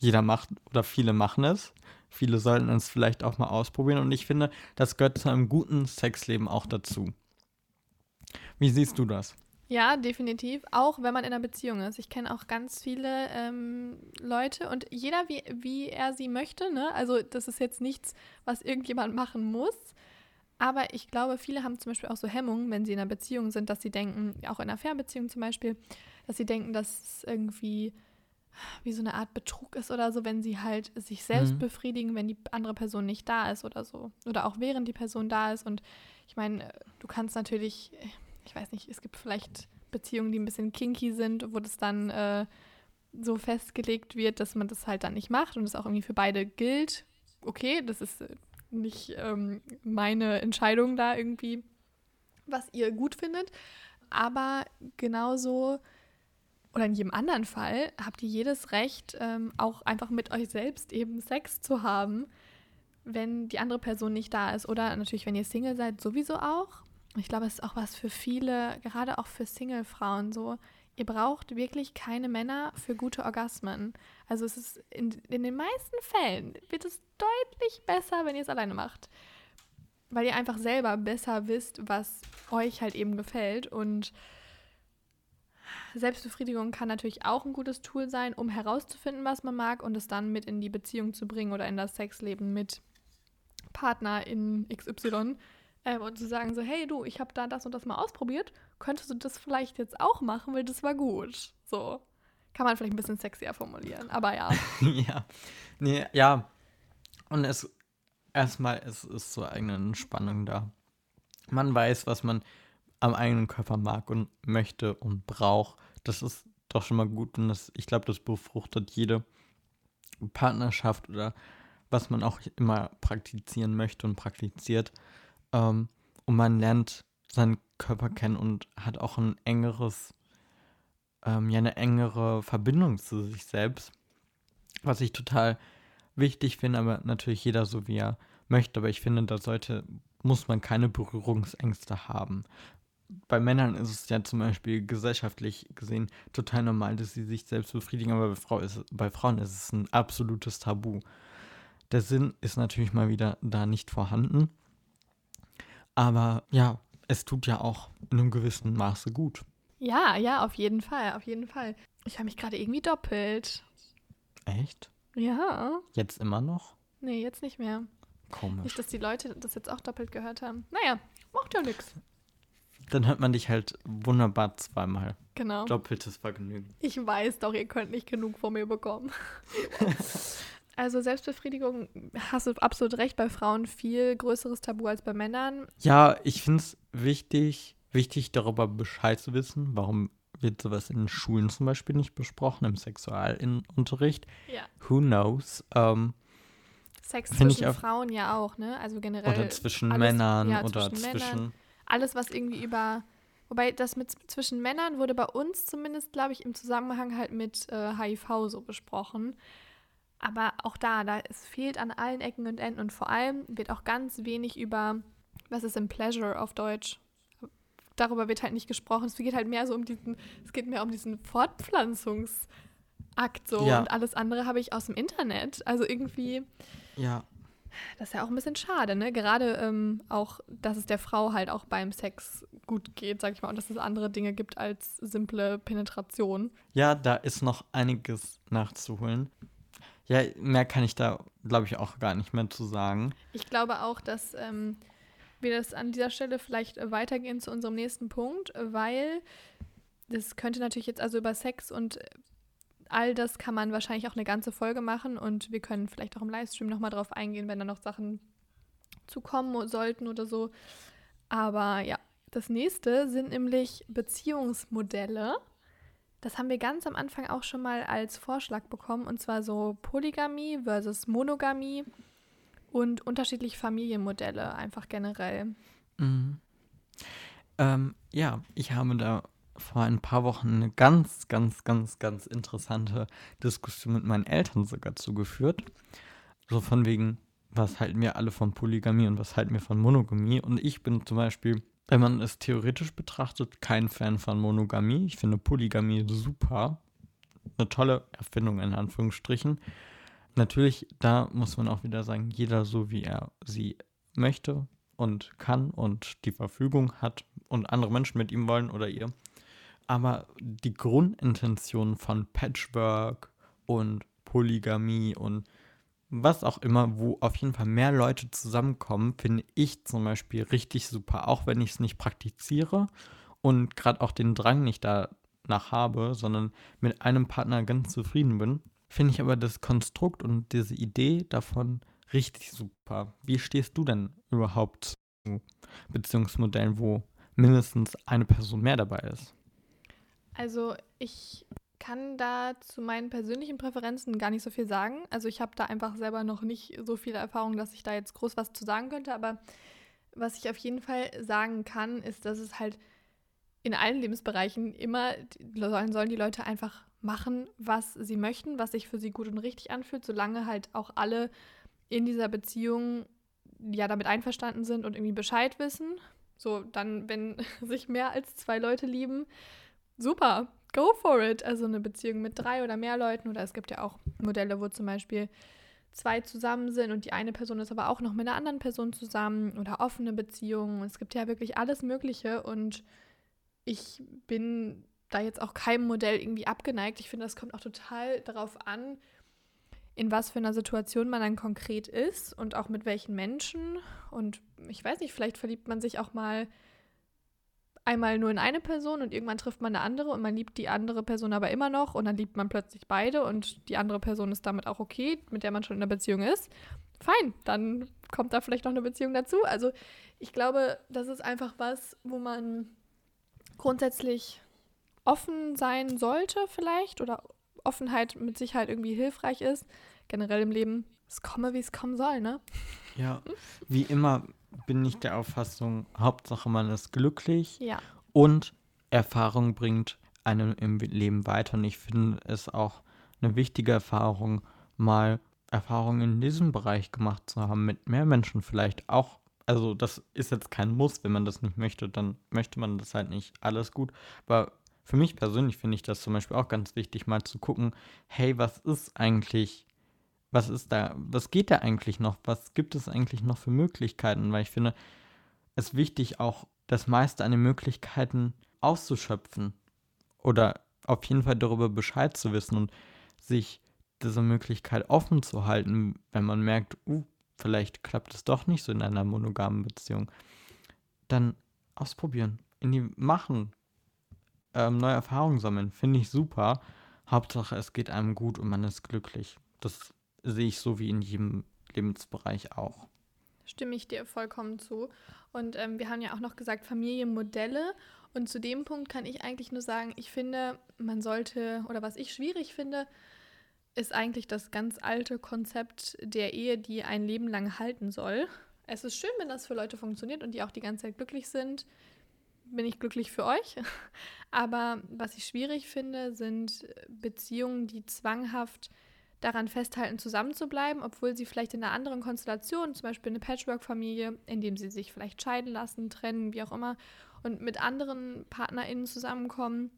jeder macht oder viele machen es. Viele sollten es vielleicht auch mal ausprobieren. Und ich finde, das gehört zu einem guten Sexleben auch dazu. Wie siehst du das? Ja, definitiv. Auch wenn man in einer Beziehung ist. Ich kenne auch ganz viele ähm, Leute und jeder, wie, wie er sie möchte. Ne? Also das ist jetzt nichts, was irgendjemand machen muss. Aber ich glaube, viele haben zum Beispiel auch so Hemmungen, wenn sie in einer Beziehung sind, dass sie denken, auch in einer Fernbeziehung zum Beispiel, dass sie denken, dass es irgendwie wie so eine Art Betrug ist oder so, wenn sie halt sich selbst Mhm. befriedigen, wenn die andere Person nicht da ist oder so. Oder auch während die Person da ist. Und ich meine, du kannst natürlich, ich weiß nicht, es gibt vielleicht Beziehungen, die ein bisschen kinky sind, wo das dann äh, so festgelegt wird, dass man das halt dann nicht macht und es auch irgendwie für beide gilt. Okay, das ist äh, nicht ähm, meine Entscheidung da irgendwie, was ihr gut findet. Aber genauso oder in jedem anderen Fall habt ihr jedes Recht, ähm, auch einfach mit euch selbst eben Sex zu haben, wenn die andere Person nicht da ist. Oder natürlich, wenn ihr Single seid, sowieso auch. Ich glaube, es ist auch was für viele, gerade auch für Single-Frauen so. Ihr braucht wirklich keine Männer für gute Orgasmen. Also es ist in, in den meisten Fällen wird es deutlich besser, wenn ihr es alleine macht. Weil ihr einfach selber besser wisst, was euch halt eben gefällt. Und Selbstbefriedigung kann natürlich auch ein gutes Tool sein, um herauszufinden, was man mag und es dann mit in die Beziehung zu bringen oder in das Sexleben mit Partner in XY. Ähm, und zu sagen so, hey du, ich habe da das und das mal ausprobiert, könntest du das vielleicht jetzt auch machen, weil das war gut. So. Kann man vielleicht ein bisschen sexier formulieren, aber ja. ja. Nee, ja. Und es erstmal es ist so eigene Entspannung da. Man weiß, was man am eigenen Körper mag und möchte und braucht. Das ist doch schon mal gut und das, ich glaube, das befruchtet jede Partnerschaft oder was man auch immer praktizieren möchte und praktiziert. Ähm, und man lernt seinen Körper kennen und hat auch ein engeres, ähm, ja, eine engere Verbindung zu sich selbst. Was ich total wichtig finde, aber natürlich jeder so wie er möchte. Aber ich finde, da sollte, muss man keine Berührungsängste haben. Bei Männern ist es ja zum Beispiel gesellschaftlich gesehen total normal, dass sie sich selbst befriedigen, aber bei, Frau ist, bei Frauen ist es ein absolutes Tabu. Der Sinn ist natürlich mal wieder da nicht vorhanden. Aber ja, es tut ja auch in einem gewissen Maße gut. Ja, ja, auf jeden Fall, auf jeden Fall. Ich habe mich gerade irgendwie doppelt. Echt? Ja. Jetzt immer noch? Nee, jetzt nicht mehr. Komisch. Nicht, dass die Leute das jetzt auch doppelt gehört haben. Naja, macht ja nichts. Dann hört man dich halt wunderbar zweimal. Genau. Doppeltes Vergnügen. Ich weiß doch, ihr könnt nicht genug von mir bekommen. also Selbstbefriedigung, hast du absolut recht, bei Frauen viel größeres Tabu als bei Männern. Ja, ich finde es wichtig, wichtig darüber Bescheid zu wissen. Warum wird sowas in Schulen zum Beispiel nicht besprochen, im Sexualunterricht? Ja. Who knows? Ähm, Sex zwischen auch- Frauen ja auch, ne? Also generell. oder zwischen alles- Männern ja, oder zwischen zwischen. Männern. Alles, was irgendwie über. Wobei das mit zwischen Männern wurde bei uns zumindest, glaube ich, im Zusammenhang halt mit äh, HIV so besprochen. Aber auch da, da es fehlt an allen Ecken und Enden und vor allem wird auch ganz wenig über, was ist im Pleasure auf Deutsch? darüber wird halt nicht gesprochen. Es geht halt mehr so um diesen, es geht mehr um diesen Fortpflanzungsakt so Ja. und alles andere habe ich aus dem Internet. Also irgendwie, Ja, das ist ja auch ein bisschen schade, ne? Gerade ähm, auch, dass es der Frau halt auch beim Sex gut geht, sag ich mal, und dass es andere Dinge gibt als simple Penetration. ja, da ist noch einiges nachzuholen. Ja, mehr kann ich da, glaube ich, auch gar nicht mehr zu sagen. Ich glaube auch, dass ähm, wir das an dieser Stelle vielleicht weitergehen zu unserem nächsten Punkt, weil das könnte natürlich jetzt also über Sex und all das kann man wahrscheinlich auch eine ganze Folge machen und wir können vielleicht auch im Livestream nochmal drauf eingehen, wenn da noch Sachen zu kommen sollten oder so. Aber ja, das nächste sind nämlich Beziehungsmodelle. Das haben wir ganz am Anfang auch schon mal als Vorschlag bekommen und zwar so Polygamie versus Monogamie und unterschiedliche Familienmodelle einfach generell. Mhm. Ähm, ja, ich habe da vor ein paar Wochen eine ganz, ganz, ganz, ganz interessante Diskussion mit meinen Eltern sogar zugeführt. So von wegen, was halten wir alle von Polygamie und was halten wir von Monogamie? Und ich bin zum Beispiel, wenn man es theoretisch betrachtet, kein Fan von Monogamie. Ich finde Polygamie super. Eine tolle Erfindung in Anführungsstrichen. Natürlich, da muss man auch wieder sagen, jeder so wie er sie möchte und kann und die Verfügung hat und andere Menschen mit ihm wollen oder ihr. Aber die Grundintention von Patchwork und Polygamie und was auch immer, wo auf jeden Fall mehr Leute zusammenkommen, finde ich zum Beispiel richtig super, auch wenn ich es nicht praktiziere und gerade auch den Drang nicht danach habe, sondern mit einem Partner ganz zufrieden bin, finde ich aber das Konstrukt und diese Idee davon richtig super. Wie stehst du denn überhaupt zu Beziehungsmodellen, wo mindestens eine Person mehr dabei ist? Also ich kann da zu meinen persönlichen Präferenzen gar nicht so viel sagen. Also ich habe da einfach selber noch nicht so viele Erfahrungen, dass ich da jetzt groß was zu sagen könnte. Aber was ich auf jeden Fall sagen kann, ist, dass es halt in allen Lebensbereichen immer sollen, sollen die Leute einfach machen, was sie möchten, was sich für sie gut und richtig anfühlt, solange halt auch alle in dieser Beziehung ja damit einverstanden sind und irgendwie Bescheid wissen. So, dann, wenn sich mehr als zwei Leute lieben, super, go for it. Also eine Beziehung mit drei oder mehr Leuten oder es gibt ja auch Modelle, wo zum Beispiel zwei zusammen sind und die eine Person ist aber auch noch mit einer anderen Person zusammen oder offene Beziehungen. Es gibt ja wirklich alles Mögliche und ich bin da jetzt auch keinem Modell irgendwie abgeneigt. Ich finde, das kommt auch total darauf an, in was für einer Situation man dann konkret ist und auch mit welchen Menschen. Und ich weiß nicht, vielleicht verliebt man sich auch mal einmal nur in eine Person und irgendwann trifft man eine andere und man liebt die andere Person aber immer noch und dann liebt man plötzlich beide und die andere Person ist damit auch okay, mit der man schon in einer Beziehung ist. Fein, dann kommt da vielleicht noch eine Beziehung dazu. Also ich glaube, das ist einfach was, wo man grundsätzlich offen sein sollte vielleicht oder Offenheit mit Sicherheit irgendwie hilfreich ist. Generell im Leben, es komme, wie es kommen soll, ne? Ja, wie immer bin ich der Auffassung, Hauptsache man ist glücklich Ja. und Erfahrung bringt einem im Leben weiter. Und ich finde es auch eine wichtige Erfahrung, mal Erfahrungen in diesem Bereich gemacht zu haben, mit mehr Menschen vielleicht auch. Also das ist jetzt kein Muss, wenn man das nicht möchte, dann möchte man das halt nicht. Alles gut. Aber für mich persönlich finde ich das zum Beispiel auch ganz wichtig, mal zu gucken, hey, was ist eigentlich, was ist da, was geht da eigentlich noch? Was gibt es eigentlich noch für Möglichkeiten? Weil ich finde, es ist wichtig, auch das meiste an den Möglichkeiten auszuschöpfen. Oder auf jeden Fall darüber Bescheid zu wissen und sich diese Möglichkeit offen zu halten, wenn man merkt, uh, vielleicht klappt es doch nicht so in einer monogamen Beziehung. Dann ausprobieren, in die machen, ähm, neue Erfahrungen sammeln, finde ich super. Hauptsache, es geht einem gut und man ist glücklich. Das sehe ich so wie in jedem Lebensbereich auch. Stimme ich dir vollkommen zu. Und ähm, wir haben ja auch noch gesagt, Familienmodelle. Und zu dem Punkt kann ich eigentlich nur sagen, ich finde, man sollte, oder was ich schwierig finde, ist eigentlich das ganz alte Konzept der Ehe, die ein Leben lang halten soll. Es ist schön, wenn das für Leute funktioniert und die auch die ganze Zeit glücklich sind. Bin ich glücklich für euch. Aber was ich schwierig finde, sind Beziehungen, die zwanghaft daran festhalten, zusammen zu bleiben, obwohl sie vielleicht in einer anderen Konstellation, zum Beispiel eine Patchwork-Familie, in dem sie sich vielleicht scheiden lassen, trennen, wie auch immer, und mit anderen PartnerInnen zusammenkommen,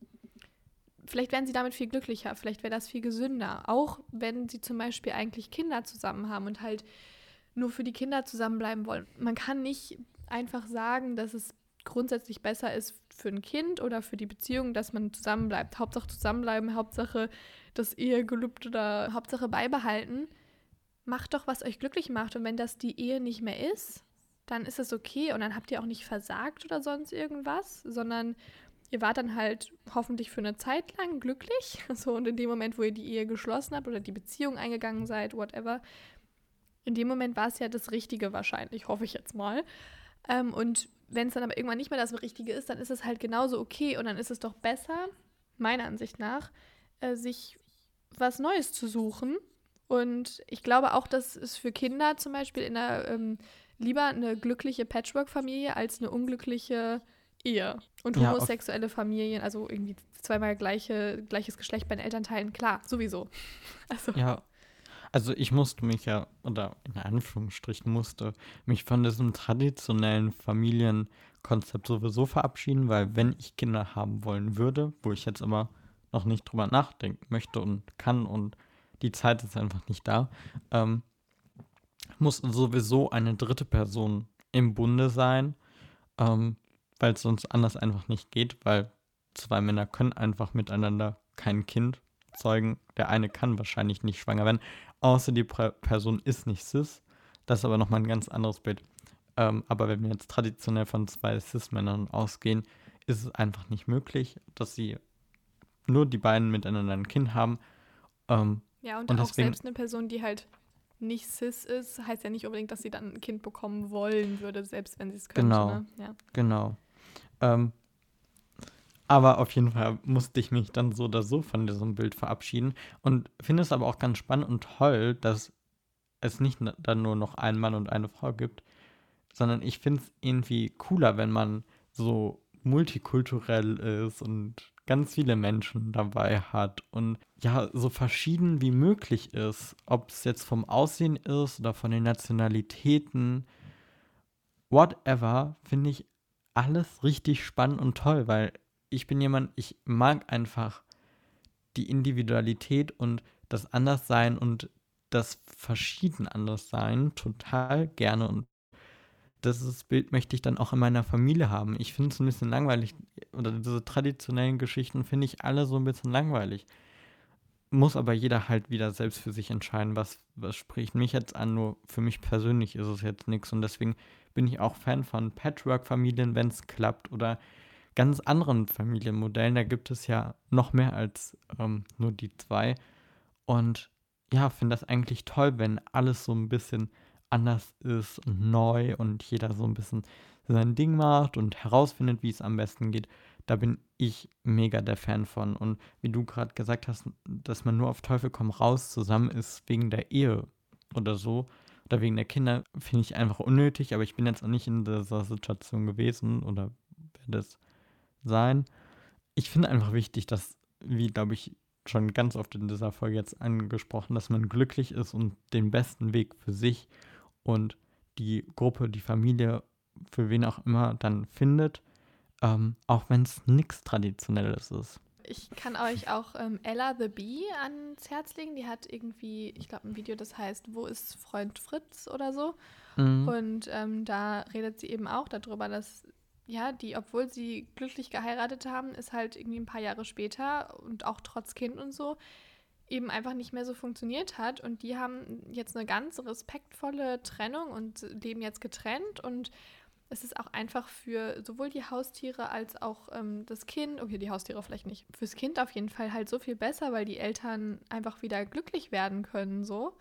vielleicht wären sie damit viel glücklicher, vielleicht wäre das viel gesünder. Auch wenn sie zum Beispiel eigentlich Kinder zusammen haben und halt nur für die Kinder zusammenbleiben wollen. Man kann nicht einfach sagen, dass es grundsätzlich besser ist für ein Kind oder für die Beziehung, dass man zusammenbleibt. Hauptsache zusammenbleiben, Hauptsache das Ehegelübde oder Hauptsache beibehalten. Macht doch, was euch glücklich macht. Und wenn das die Ehe nicht mehr ist, dann ist es okay. Und dann habt ihr auch nicht versagt oder sonst irgendwas, sondern ihr wart dann halt hoffentlich für eine Zeit lang glücklich. So, und in dem Moment, wo ihr die Ehe geschlossen habt oder die Beziehung eingegangen seid, whatever, in dem Moment war es ja das Richtige wahrscheinlich, hoffe ich jetzt mal. Ähm, und wenn es dann aber irgendwann nicht mehr das Richtige ist, dann ist es halt genauso okay und dann ist es doch besser, meiner Ansicht nach, äh, sich was Neues zu suchen. Und ich glaube auch, dass es für Kinder zum Beispiel in der ähm, lieber eine glückliche Patchwork-Familie als eine unglückliche Ehe. Und Ja, homosexuelle Familien, also irgendwie zweimal gleiche, gleiches Geschlecht bei den Elternteilen, klar, sowieso. Also, Ja, also ich musste mich ja, oder in Anführungsstrichen musste, mich von diesem traditionellen Familienkonzept sowieso verabschieden, weil wenn ich Kinder haben wollen würde, wo ich jetzt aber noch nicht drüber nachdenken möchte und kann und die Zeit ist einfach nicht da, ähm, muss sowieso eine dritte Person im Bunde sein, ähm, weil es sonst anders einfach nicht geht, weil zwei Männer können einfach miteinander kein Kind zeugen. Der eine kann wahrscheinlich nicht schwanger werden, außer die Person ist nicht cis. Das ist aber nochmal ein ganz anderes Bild. Ähm, aber wenn wir jetzt traditionell von zwei cis-Männern ausgehen, ist es einfach nicht möglich, dass sie nur die beiden miteinander ein Kind haben. Ähm, ja, und, Und auch deswegen- selbst eine Person, die halt nicht cis ist, heißt ja nicht unbedingt, dass sie dann ein Kind bekommen wollen würde, selbst wenn sie es könnte. Genau. Ne? Ja. Genau. Ähm, aber auf jeden Fall musste ich mich dann so oder so von diesem Bild verabschieden und finde es aber auch ganz spannend und toll, dass es nicht dann nur noch einen Mann und eine Frau gibt, sondern ich finde es irgendwie cooler, wenn man so multikulturell ist und ganz viele Menschen dabei hat und ja, so verschieden wie möglich ist, ob es jetzt vom Aussehen ist oder von den Nationalitäten, whatever, finde ich alles richtig spannend und toll, weil ich bin jemand, ich mag einfach die Individualität und das Anderssein und das verschieden Anderssein total gerne und dieses Bild möchte ich dann auch in meiner Familie haben. Ich finde es ein bisschen langweilig, oder diese traditionellen Geschichten finde ich alle so ein bisschen langweilig. Muss aber jeder halt wieder selbst für sich entscheiden, was, was spricht mich jetzt an. Nur für mich persönlich ist es jetzt nichts und deswegen bin ich auch Fan von Patchwork-Familien, wenn es klappt, oder ganz anderen Familienmodellen. Da gibt es ja noch mehr als ähm, nur die zwei. Und ja, finde das eigentlich toll, wenn alles so ein bisschen anders ist und neu und jeder so ein bisschen sein Ding macht und herausfindet, wie es am besten geht. Da bin ich mega der Fan von. Und wie du gerade gesagt hast, dass man nur auf Teufel komm raus zusammen ist wegen der Ehe oder so oder wegen der Kinder, finde ich einfach unnötig. Aber ich bin jetzt auch nicht in dieser Situation gewesen oder werde es sein. Ich finde einfach wichtig, dass, wie glaube ich schon ganz oft in dieser Folge jetzt angesprochen, dass man glücklich ist und den besten Weg für sich und die Gruppe, die Familie, für wen auch immer dann findet, ähm, auch wenn es nichts Traditionelles ist. Ich kann euch auch ähm, Ella the Bee ans Herz legen. Die hat irgendwie, ich glaube, ein Video, das heißt, wo ist Freund Fritz oder so. Mhm. Und ähm, da redet sie eben auch darüber, dass, ja, die, obwohl sie glücklich geheiratet haben, ist halt irgendwie ein paar Jahre später und auch trotz Kind und so, eben einfach nicht mehr so funktioniert hat. Und die haben jetzt eine ganz respektvolle Trennung und leben jetzt getrennt. Und es ist auch einfach für sowohl die Haustiere als auch ähm, das Kind, okay, die Haustiere vielleicht nicht, fürs Kind auf jeden Fall halt so viel besser, weil die Eltern einfach wieder glücklich werden können, so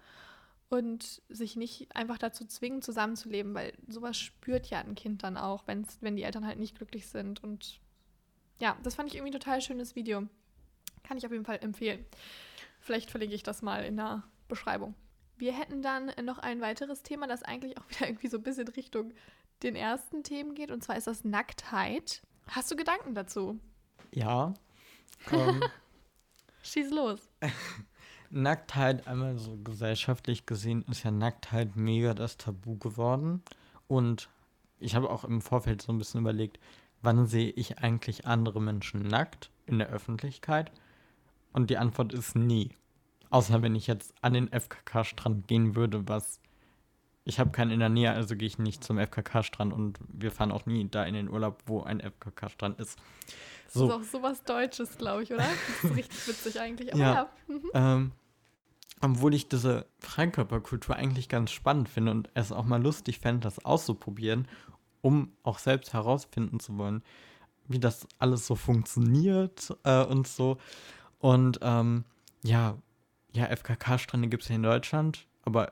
und sich nicht einfach dazu zwingen, zusammenzuleben, weil sowas spürt ja ein Kind dann auch, wenn's, wenn die Eltern halt nicht glücklich sind. Und ja, das fand ich irgendwie ein total schönes Video. Kann ich auf jeden Fall empfehlen. Vielleicht verlinke ich das mal in der Beschreibung. Wir hätten dann noch ein weiteres Thema, das eigentlich auch wieder irgendwie so ein bisschen Richtung den ersten Themen geht, und zwar ist das Nacktheit. Hast du Gedanken dazu? Ja. Ähm, Schieß los. Nacktheit, einmal so gesellschaftlich gesehen, ist ja Nacktheit mega das Tabu geworden. Und ich habe auch im Vorfeld so ein bisschen überlegt, wann sehe ich eigentlich andere Menschen nackt in der Öffentlichkeit? Und die Antwort ist nie. Außer wenn ich jetzt an den FKK-Strand gehen würde, was ich habe keinen in der Nähe, also gehe ich nicht zum FKK-Strand und wir fahren auch nie da in den Urlaub, wo ein FKK-Strand ist. So. Das ist auch sowas Deutsches, glaube ich, oder? Das ist richtig witzig eigentlich. Aber ja. ja. Mhm. Ähm, obwohl ich diese Freikörperkultur eigentlich ganz spannend finde und es auch mal lustig fände, das auszuprobieren, um auch selbst herausfinden zu wollen, wie das alles so funktioniert äh, und so. Und ähm, ja, ja, FKK-Strände gibt es ja in Deutschland, aber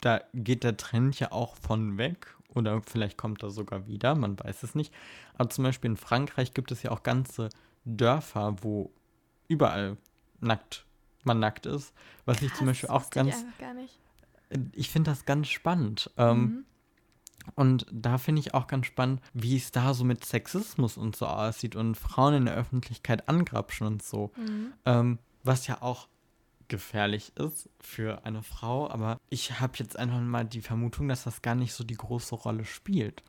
da geht der Trend ja auch von weg oder vielleicht kommt er sogar wieder, man weiß es nicht. Aber zum Beispiel in Frankreich gibt es ja auch ganze Dörfer, wo überall nackt man nackt ist, was Krass, ich zum Beispiel auch ganz. Ich, ich finde das ganz spannend. Ähm, mhm. Und da finde ich auch ganz spannend, wie es da so mit Sexismus und so aussieht und Frauen in der Öffentlichkeit angrapschen und so. Mhm. Ähm, was ja auch gefährlich ist für eine Frau, aber ich habe jetzt einfach mal die Vermutung, dass das gar nicht so die große Rolle spielt.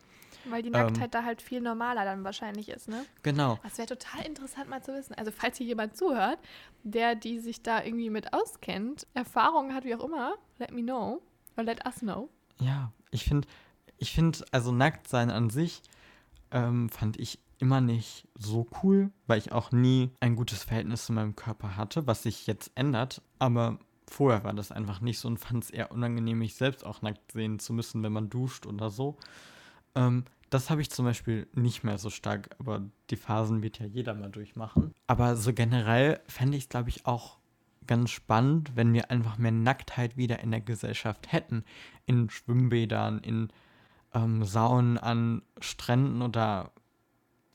Weil die Nacktheit ähm, da halt viel normaler dann wahrscheinlich ist, ne? Genau. Das wäre total interessant mal zu wissen. Also falls hier jemand zuhört, der die sich da irgendwie mit auskennt, Erfahrungen hat, wie auch immer, let me know. Or let us know. Ja, ich finde, ich finde, also nackt sein an sich ähm, fand ich immer nicht so cool, weil ich auch nie ein gutes Verhältnis zu meinem Körper hatte, was sich jetzt ändert. Aber vorher war das einfach nicht so und fand es eher unangenehm, mich selbst auch nackt sehen zu müssen, wenn man duscht oder so. Ähm, das habe ich zum Beispiel nicht mehr so stark, aber die Phasen wird ja jeder mal durchmachen. Aber so generell fände ich es, glaube ich, auch ganz spannend, wenn wir einfach mehr Nacktheit wieder in der Gesellschaft hätten. In Schwimmbädern, in ähm, Saunen an Stränden oder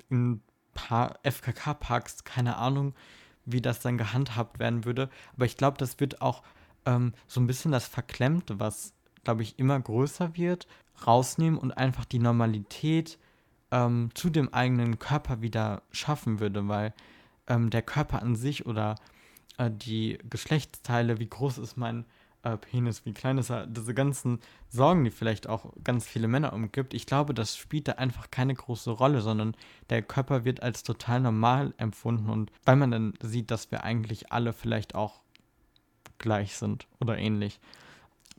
in FKK-Parks, keine Ahnung, wie das dann gehandhabt werden würde. Aber ich glaube, das wird auch ähm, so ein bisschen das Verklemmte, was, glaube ich, immer größer wird, rausnehmen und einfach die Normalität ähm, zu dem eigenen Körper wieder schaffen würde, weil ähm, der Körper an sich oder äh, die Geschlechtsteile, wie groß ist mein äh, Penis, wie klein ist er, diese ganzen Sorgen, die vielleicht auch ganz viele Männer umgibt, ich glaube, das spielt da einfach keine große Rolle, sondern der Körper wird als total normal empfunden und weil man dann sieht, dass wir eigentlich alle vielleicht auch gleich sind oder ähnlich.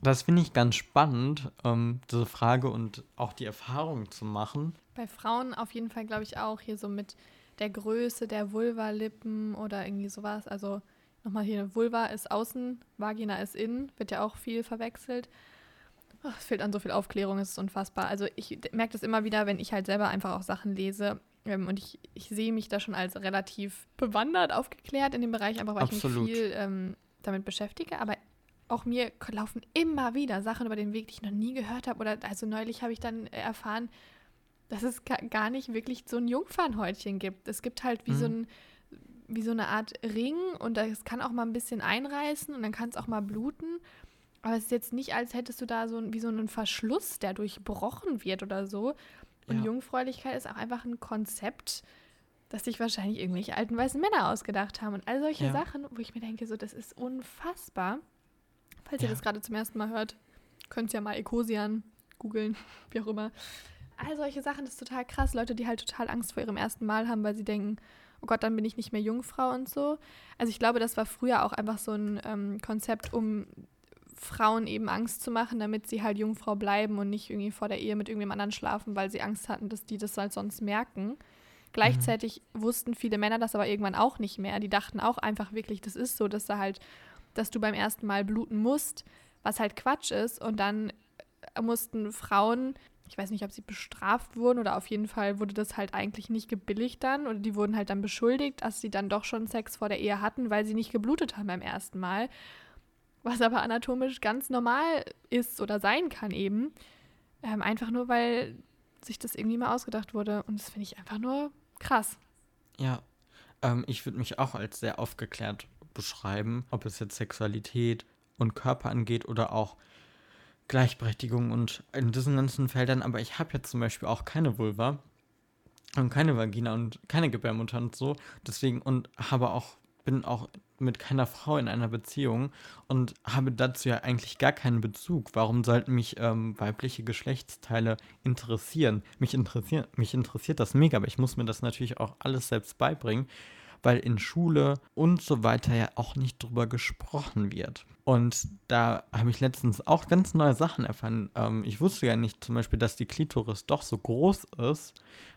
Das finde ich ganz spannend, ähm, diese Frage und auch die Erfahrung zu machen. Bei Frauen auf jeden Fall, glaube ich, auch hier so mit der Größe der Vulvalippen oder irgendwie sowas. Also nochmal hier, Vulva ist außen, Vagina ist innen, wird ja auch viel verwechselt. Oh, es fehlt an so viel Aufklärung, es ist unfassbar. Also ich merke das immer wieder, wenn ich halt selber einfach auch Sachen lese. Ähm, und ich, ich sehe mich da schon als relativ bewandert, aufgeklärt in dem Bereich, einfach weil Absolut. ich mich viel ähm, damit beschäftige. Aber auch mir laufen immer wieder Sachen über den Weg, die ich noch nie gehört habe. Oder also neulich habe ich dann erfahren, dass es gar nicht wirklich so ein Jungfernhäutchen gibt. Es gibt halt wie mhm. so ein wie so eine Art Ring und das kann auch mal ein bisschen einreißen und dann kann es auch mal bluten. Aber es ist jetzt nicht, als hättest du da so wie so einen Verschluss, der durchbrochen wird oder so. Und ja. Jungfräulichkeit ist auch einfach ein Konzept, das sich wahrscheinlich irgendwelche alten weißen Männer ausgedacht haben. Und all solche ja. Sachen, wo ich mir denke, so, das ist unfassbar. Falls ja. ihr das gerade zum ersten Mal hört, könnt ihr ja mal Ecosian googeln, wie auch immer. All solche Sachen, das ist total krass. Leute, die halt total Angst vor ihrem ersten Mal haben, weil sie denken, oh Gott, dann bin ich nicht mehr Jungfrau und so. Also ich glaube, das war früher auch einfach so ein ähm, Konzept, um Frauen eben Angst zu machen, damit sie halt Jungfrau bleiben und nicht irgendwie vor der Ehe mit irgendjemand anderen schlafen, weil sie Angst hatten, dass die das halt sonst merken. Gleichzeitig mhm. wussten viele Männer das aber irgendwann auch nicht mehr. Die dachten auch einfach wirklich, das ist so, dass da halt, dass du beim ersten Mal bluten musst, was halt Quatsch ist. Und dann mussten Frauen ich weiß nicht, ob sie bestraft wurden oder auf jeden Fall wurde das halt eigentlich nicht gebilligt dann oder die wurden halt dann beschuldigt, dass sie dann doch schon Sex vor der Ehe hatten, weil sie nicht geblutet haben beim ersten Mal. Was aber anatomisch ganz normal ist oder sein kann eben. Ähm, einfach nur, weil sich das irgendwie mal ausgedacht wurde. Und das finde ich einfach nur krass. Ja, ähm, ich würde mich auch als sehr aufgeklärt beschreiben, ob es jetzt Sexualität und Körper angeht oder auch Gleichberechtigung und in diesen ganzen Feldern, aber ich habe jetzt zum Beispiel auch keine Vulva und keine Vagina und keine Gebärmutter und so, deswegen und habe auch bin auch mit keiner Frau in einer Beziehung und habe dazu ja eigentlich gar keinen Bezug. Warum sollten mich ähm, weibliche Geschlechtsteile interessieren? Mich, interessiert? mich interessiert das mega, aber ich muss mir das natürlich auch alles selbst beibringen, weil in Schule und so weiter ja auch nicht drüber gesprochen wird. Und da habe ich letztens auch ganz neue Sachen erfahren. Ähm, ich wusste ja nicht zum Beispiel, dass die Klitoris doch so groß ist,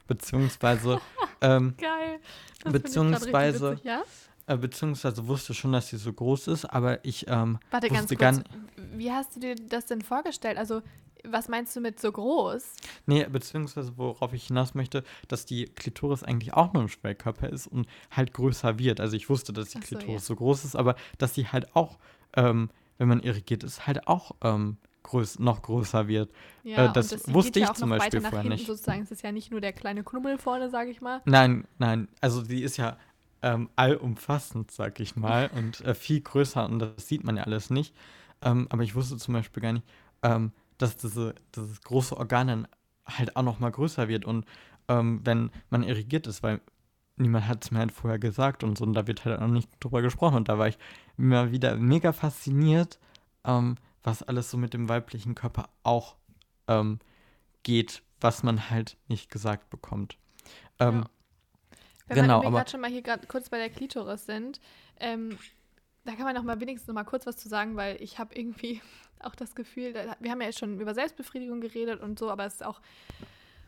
beziehungsweise. ähm, Geil. Das beziehungsweise. Witzig, ja? Äh, beziehungsweise wusste schon, dass sie so groß ist, aber ich ähm, Warte wusste ganz kurz. gar Wie hast du dir das denn vorgestellt? Also, was meinst du mit so groß? Nee, beziehungsweise worauf ich hinaus möchte, dass die Klitoris eigentlich auch nur ein Schwellkörper ist und halt größer wird. Also ich wusste, dass die so, Klitoris ja. so groß ist, aber dass sie halt auch, ähm, wenn man irrigiert ist, halt auch ähm, größ noch größer wird. Ja, Äh, das das wusste ja ich auch zum Beispiel weiter nach vorher hinten nicht. sozusagen. Es ist ja nicht nur der kleine Knubbel vorne, sage ich mal. Nein, nein, also die ist ja ähm, allumfassend, sag ich mal, und äh, viel größer und das sieht man ja alles nicht. Ähm, aber ich wusste zum Beispiel gar nicht, ähm, dass diese, dieses große Organ dann halt auch noch mal größer wird und ähm, wenn man irrigiert ist, weil niemand hat es mir halt vorher gesagt und so und da wird halt auch nicht drüber gesprochen und da war ich immer wieder mega fasziniert, ähm, was alles so mit dem weiblichen Körper auch ähm, geht, was man halt nicht gesagt bekommt. Ähm, Ja. Wenn Genau, wir gerade schon mal hier gerade kurz bei der Klitoris sind, ähm, da kann man noch mal wenigstens noch mal kurz was zu sagen, weil ich habe irgendwie auch das Gefühl, da, wir haben ja jetzt schon über Selbstbefriedigung geredet und so, aber es ist auch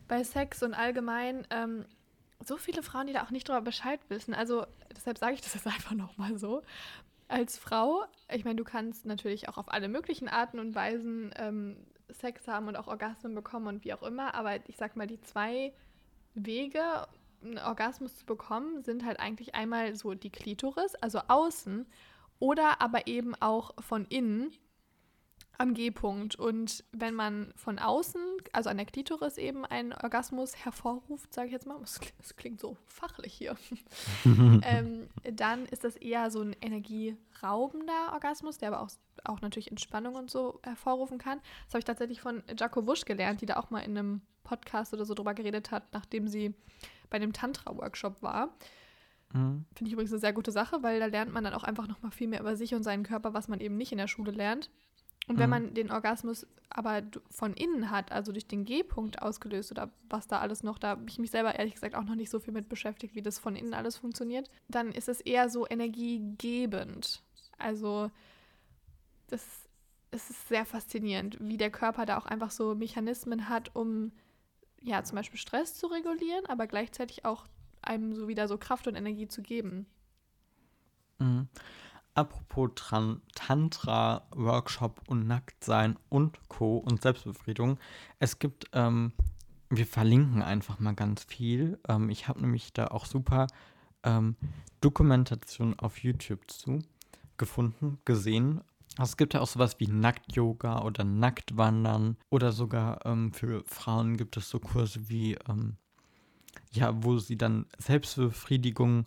bei Sex und allgemein ähm, so viele Frauen, die da auch nicht drüber Bescheid wissen. Also deshalb sage ich das jetzt einfach noch mal so. Als Frau, ich meine, du kannst natürlich auch auf alle möglichen Arten und Weisen ähm, Sex haben und auch Orgasmen bekommen und wie auch immer, aber ich sag mal, die zwei Wege, einen Orgasmus zu bekommen, sind halt eigentlich einmal so die Klitoris, also außen, oder aber eben auch von innen am G-Punkt. Und wenn man von außen, also an der Klitoris eben einen Orgasmus hervorruft, sage ich jetzt mal, das klingt, so fachlich hier, ähm, dann ist das eher so ein energieraubender Orgasmus, der aber auch, auch natürlich Entspannung und so hervorrufen kann. Das habe ich tatsächlich von Jaco Wusch gelernt, die da auch mal in einem Podcast oder so drüber geredet hat, nachdem sie bei einem Tantra-Workshop war. Mhm. Finde ich übrigens eine sehr gute Sache, weil da lernt man dann auch einfach nochmal viel mehr über sich und seinen Körper, was man eben nicht in der Schule lernt. Und wenn Mhm. man den Orgasmus aber von innen hat, also durch den G-Punkt ausgelöst oder was da alles noch, da habe ich mich selber ehrlich gesagt auch noch nicht so viel mit beschäftigt, wie das von innen alles funktioniert, dann ist es eher so energiegebend. Also das, es ist sehr faszinierend, wie der Körper da auch einfach so Mechanismen hat, um ja zum Beispiel Stress zu regulieren, aber gleichzeitig auch einem so wieder so Kraft und Energie zu geben. Mhm. Apropos Tran Tantra, Workshop und Nacktsein und Co. und Selbstbefriedigung. Es gibt, ähm, wir verlinken einfach mal ganz viel. Ähm, ich habe nämlich da auch super ähm, Dokumentation auf YouTube zu gefunden, gesehen. Es gibt ja auch sowas wie Nackt-Yoga oder Nacktwandern oder sogar ähm, für Frauen gibt es so Kurse wie, ähm, ja, wo sie dann Selbstbefriedigung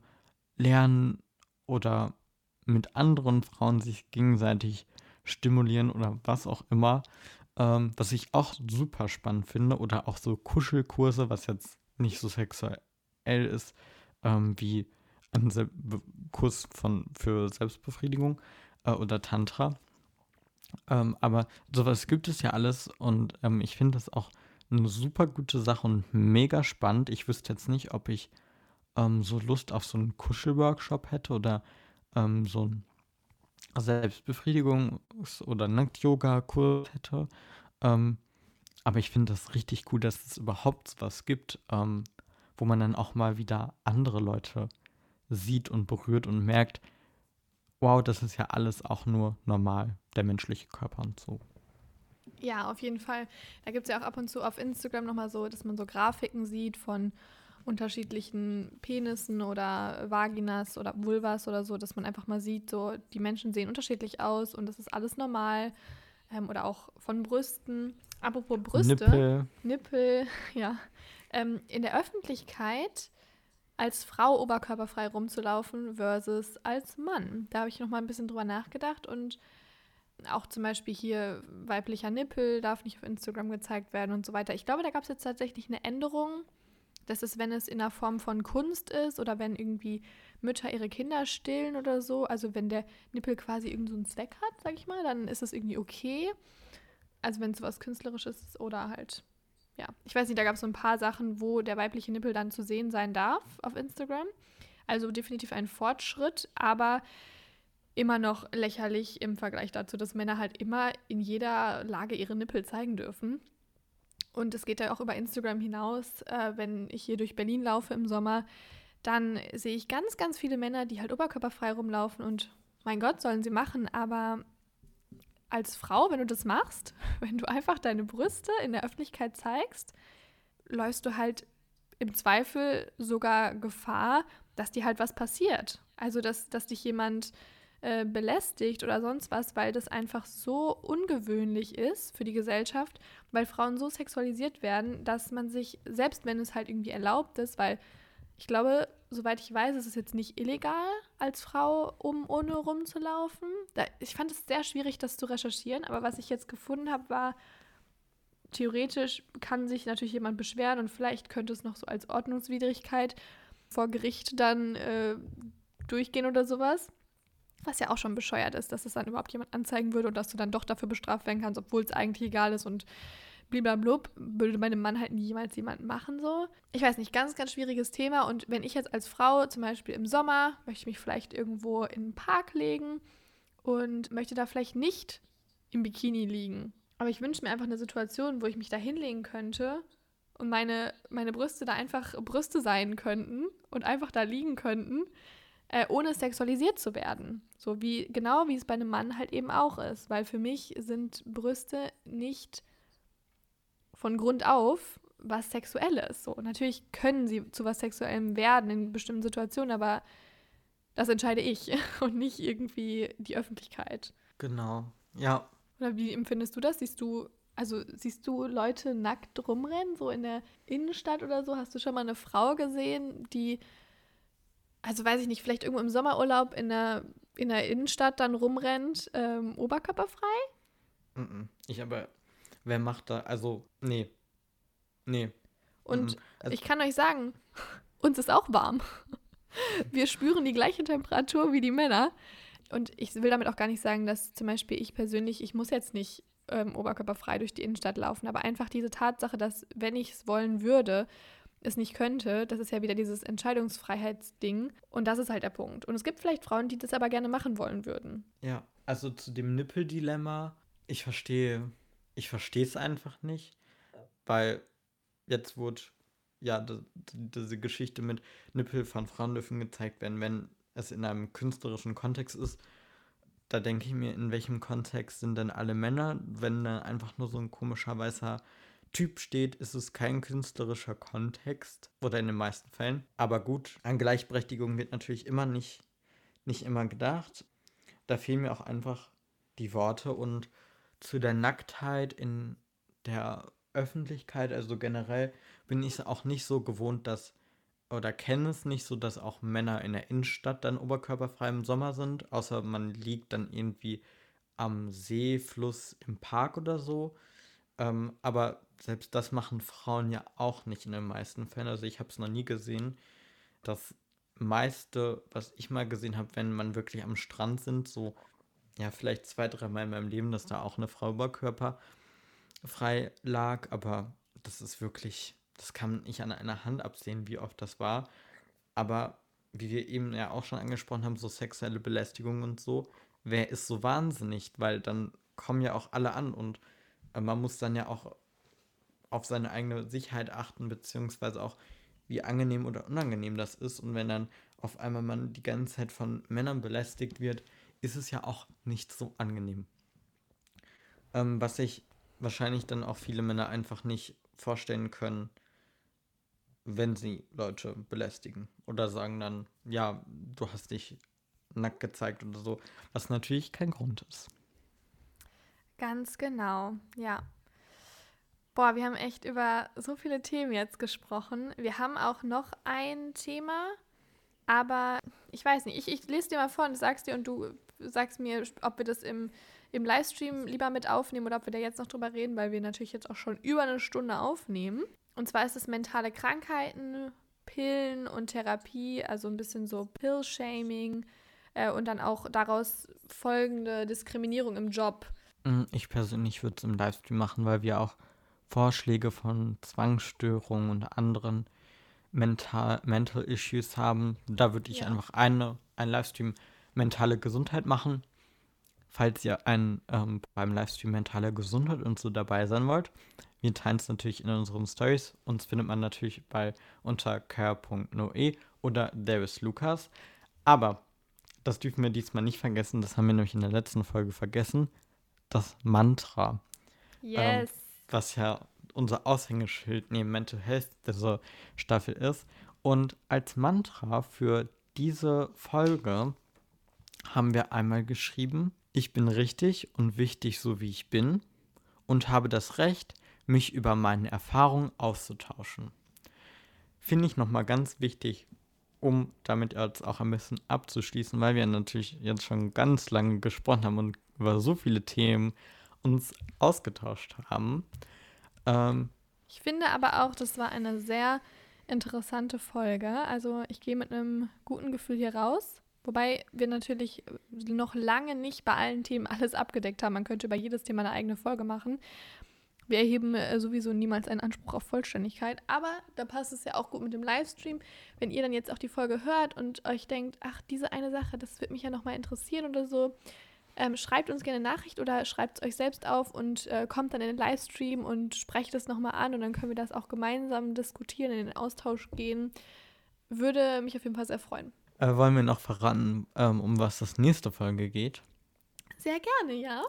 lernen oder mit anderen Frauen sich gegenseitig stimulieren oder was auch immer. Ähm, was ich auch super spannend finde. Oder auch so Kuschelkurse, was jetzt nicht so sexuell ist, ähm, wie ein Be- Kurs von, für Selbstbefriedigung äh, oder Tantra. Ähm, aber sowas gibt es ja alles und ähm, ich finde das auch eine super gute Sache und mega spannend. Ich wüsste jetzt nicht, ob ich ähm, so Lust auf so einen Kuschelworkshop hätte oder ähm, so ein Selbstbefriedigungs- oder Nackt-Yoga-Kurs hätte. Ähm, aber ich finde das richtig cool, dass es überhaupt was gibt, ähm, wo man dann auch mal wieder andere Leute sieht und berührt und merkt, wow, das ist ja alles auch nur normal, der menschliche Körper und so. Ja, auf jeden Fall. Da gibt es ja auch ab und zu auf Instagram nochmal so, dass man so Grafiken sieht von unterschiedlichen Penissen oder Vaginas oder Vulvas oder so, dass man einfach mal sieht, so die Menschen sehen unterschiedlich aus und das ist alles normal. Ähm, oder auch von Brüsten. Apropos Brüste. Nippel. Nippel, ja. Ähm, in der Öffentlichkeit als Frau oberkörperfrei rumzulaufen versus als Mann. Da habe ich noch mal ein bisschen drüber nachgedacht und auch zum Beispiel hier weiblicher Nippel darf nicht auf Instagram gezeigt werden und so weiter. Ich glaube, da gab es jetzt tatsächlich eine Änderung Das ist, wenn es in der Form von Kunst ist oder wenn irgendwie Mütter ihre Kinder stillen oder so. Also wenn der Nippel quasi irgendeinen so Zweck hat, sag ich mal, dann ist das irgendwie okay. Also wenn es was Künstlerisches ist oder halt, ja. Ich weiß nicht, da gab es so ein paar Sachen, wo der weibliche Nippel dann zu sehen sein darf auf Instagram. Also definitiv ein Fortschritt, aber immer noch lächerlich im Vergleich dazu, dass Männer halt immer in jeder Lage ihre Nippel zeigen dürfen. Und es geht ja auch über Instagram hinaus. Äh, wenn ich hier durch Berlin laufe im Sommer, dann sehe ich ganz, ganz viele Männer, die halt oberkörperfrei rumlaufen und mein Gott, sollen sie machen. Aber als Frau, wenn du das machst, wenn du einfach deine Brüste in der Öffentlichkeit zeigst, läufst du halt im Zweifel sogar Gefahr, dass dir halt was passiert. Also, dass, dass dich jemand äh, belästigt oder sonst was, weil das einfach so ungewöhnlich ist für die Gesellschaft, weil Frauen so sexualisiert werden, dass man sich, selbst wenn es halt irgendwie erlaubt ist, weil ich glaube, soweit ich weiß, ist es jetzt nicht illegal, als Frau um ohne rumzulaufen. Da, ich fand es sehr schwierig, das zu recherchieren, aber was ich jetzt gefunden habe, war, theoretisch kann sich natürlich jemand beschweren und vielleicht könnte es noch so als Ordnungswidrigkeit vor Gericht dann äh, durchgehen oder sowas. Was ja auch schon bescheuert ist, dass es dann überhaupt jemand anzeigen würde und dass du dann doch dafür bestraft werden kannst, obwohl es eigentlich egal ist und bliblablub, würde meinem Mann halt niemals jemand machen so. Ich weiß nicht, ganz, ganz schwieriges Thema und wenn ich jetzt als Frau zum Beispiel im Sommer möchte ich mich vielleicht irgendwo in einen Park legen und möchte da vielleicht nicht im Bikini liegen. Aber ich wünsche mir einfach eine Situation, wo ich mich da hinlegen könnte und meine, meine Brüste da einfach Brüste sein könnten und einfach da liegen könnten äh, ohne sexualisiert zu werden. So wie, genau wie es bei einem Mann halt eben auch ist. Weil für mich sind Brüste nicht von Grund auf was Sexuelles. So, natürlich können sie zu was Sexuellem werden in bestimmten Situationen, aber das entscheide ich und nicht irgendwie die Öffentlichkeit. Genau, ja. Oder wie empfindest du das? Siehst du, also siehst du Leute nackt rumrennen, so in der Innenstadt oder so? Hast du schon mal eine Frau gesehen, die also weiß ich nicht, vielleicht irgendwo im Sommerurlaub in der, in der Innenstadt dann rumrennt, ähm, oberkörperfrei? Ich aber, wer macht da, also, nee. Nee. Und also, ich kann euch sagen, uns ist auch warm. Wir spüren die gleiche Temperatur wie die Männer. Und ich will damit auch gar nicht sagen, dass zum Beispiel ich persönlich, ich muss jetzt nicht ähm, oberkörperfrei durch die Innenstadt laufen, aber einfach diese Tatsache, dass wenn ich es wollen würde es nicht könnte, das ist ja wieder dieses Entscheidungsfreiheitsding. Und das ist halt der Punkt. Und es gibt vielleicht Frauen, die das aber gerne machen wollen würden. Ja, also zu dem Nippeldilemma, ich verstehe, ich verstehe es einfach nicht, weil jetzt wurde ja diese Geschichte mit Nippel von Frauen dürfen gezeigt werden, wenn es in einem künstlerischen Kontext ist. Da denke ich mir, in welchem Kontext sind denn alle Männer, wenn da einfach nur so ein komischer weißer Typ steht, ist es kein künstlerischer Kontext oder in den meisten Fällen. Aber gut, an Gleichberechtigung wird natürlich immer nicht, nicht immer gedacht. Da fehlen mir auch einfach die Worte und zu der Nacktheit in der Öffentlichkeit, also generell bin ich es auch nicht so gewohnt, dass oder kenne es nicht so, dass auch Männer in der Innenstadt dann oberkörperfrei im Sommer sind, außer man liegt dann irgendwie am See, Fluss, im Park oder so. Ähm, aber selbst das machen Frauen ja auch nicht in den meisten Fällen. Also ich habe es noch nie gesehen. Das meiste, was ich mal gesehen habe, wenn man wirklich am Strand sind, so ja, vielleicht zwei, drei Mal in meinem Leben, dass da auch eine Frau Oberkörper frei lag, aber das ist wirklich, das kann ich an einer Hand absehen, wie oft das war. Aber wie wir eben ja auch schon angesprochen haben, so sexuelle Belästigung und so, wer ist so wahnsinnig? Weil dann kommen ja auch alle an und äh, man muss dann ja auch auf seine eigene Sicherheit achten, beziehungsweise auch, wie angenehm oder unangenehm das ist. Und wenn dann auf einmal man die ganze Zeit von Männern belästigt wird, ist es ja auch nicht so angenehm. Ähm, was sich wahrscheinlich dann auch viele Männer einfach nicht vorstellen können, wenn sie Leute belästigen. Oder sagen dann, ja, du hast dich nackt gezeigt oder so, was natürlich kein Grund ist. Ganz genau, ja. Boah, wir haben echt über so viele Themen jetzt gesprochen. Wir haben auch noch ein Thema, aber ich weiß nicht. Ich, ich lese dir mal vor und sag's dir und du sagst mir, ob wir das im, im Livestream lieber mit aufnehmen oder ob wir da jetzt noch drüber reden, weil wir natürlich jetzt auch schon über eine Stunde aufnehmen. Und zwar ist es mentale Krankheiten, Pillen und Therapie, also ein bisschen so Pill-Shaming äh, und dann auch daraus folgende Diskriminierung im Job. Mm, ich persönlich würde es im Livestream machen, weil wir auch Vorschläge von Zwangsstörungen und anderen Mental, Mental Issues haben. Da würde ich ja. einfach eine, ein Livestream mentale Gesundheit machen. Falls ihr ein, ähm, beim Livestream mentale Gesundheit und so dabei sein wollt, wir teilen es natürlich in unseren Stories. Uns findet man natürlich bei unter care.noe oder there is Lukas. Aber das dürfen wir diesmal nicht vergessen. Das haben wir nämlich in der letzten Folge vergessen. Das Mantra. Yes. Ähm, was ja unser Aushängeschild neben Mental Health dieser Staffel ist. Und als Mantra für diese Folge haben wir einmal geschrieben, ich bin richtig und wichtig so wie ich bin und habe das Recht, mich über meine Erfahrungen auszutauschen. Finde ich nochmal ganz wichtig, um damit jetzt auch ein bisschen abzuschließen, weil wir natürlich jetzt schon ganz lange gesprochen haben und über so viele Themen uns ausgetauscht haben. Ähm, ich finde aber auch, das war eine sehr interessante Folge. Also ich gehe mit einem guten Gefühl hier raus. Wobei wir natürlich noch lange nicht bei allen Themen alles abgedeckt haben. Man könnte über jedes Thema eine eigene Folge machen. Wir erheben äh, sowieso niemals einen Anspruch auf Vollständigkeit, aber da passt es ja auch gut mit dem Livestream. Wenn ihr dann jetzt auch die Folge hört und euch denkt, ach, diese eine Sache, das wird mich ja nochmal interessieren oder so, ähm, schreibt uns gerne eine Nachricht oder schreibt es euch selbst auf und äh, kommt dann in den Livestream und sprecht es nochmal an und dann können wir das auch gemeinsam diskutieren, in den Austausch gehen. Würde mich auf jeden Fall sehr freuen. Äh, wollen wir noch verraten, ähm, um was das nächste Folge geht? Sehr gerne, ja.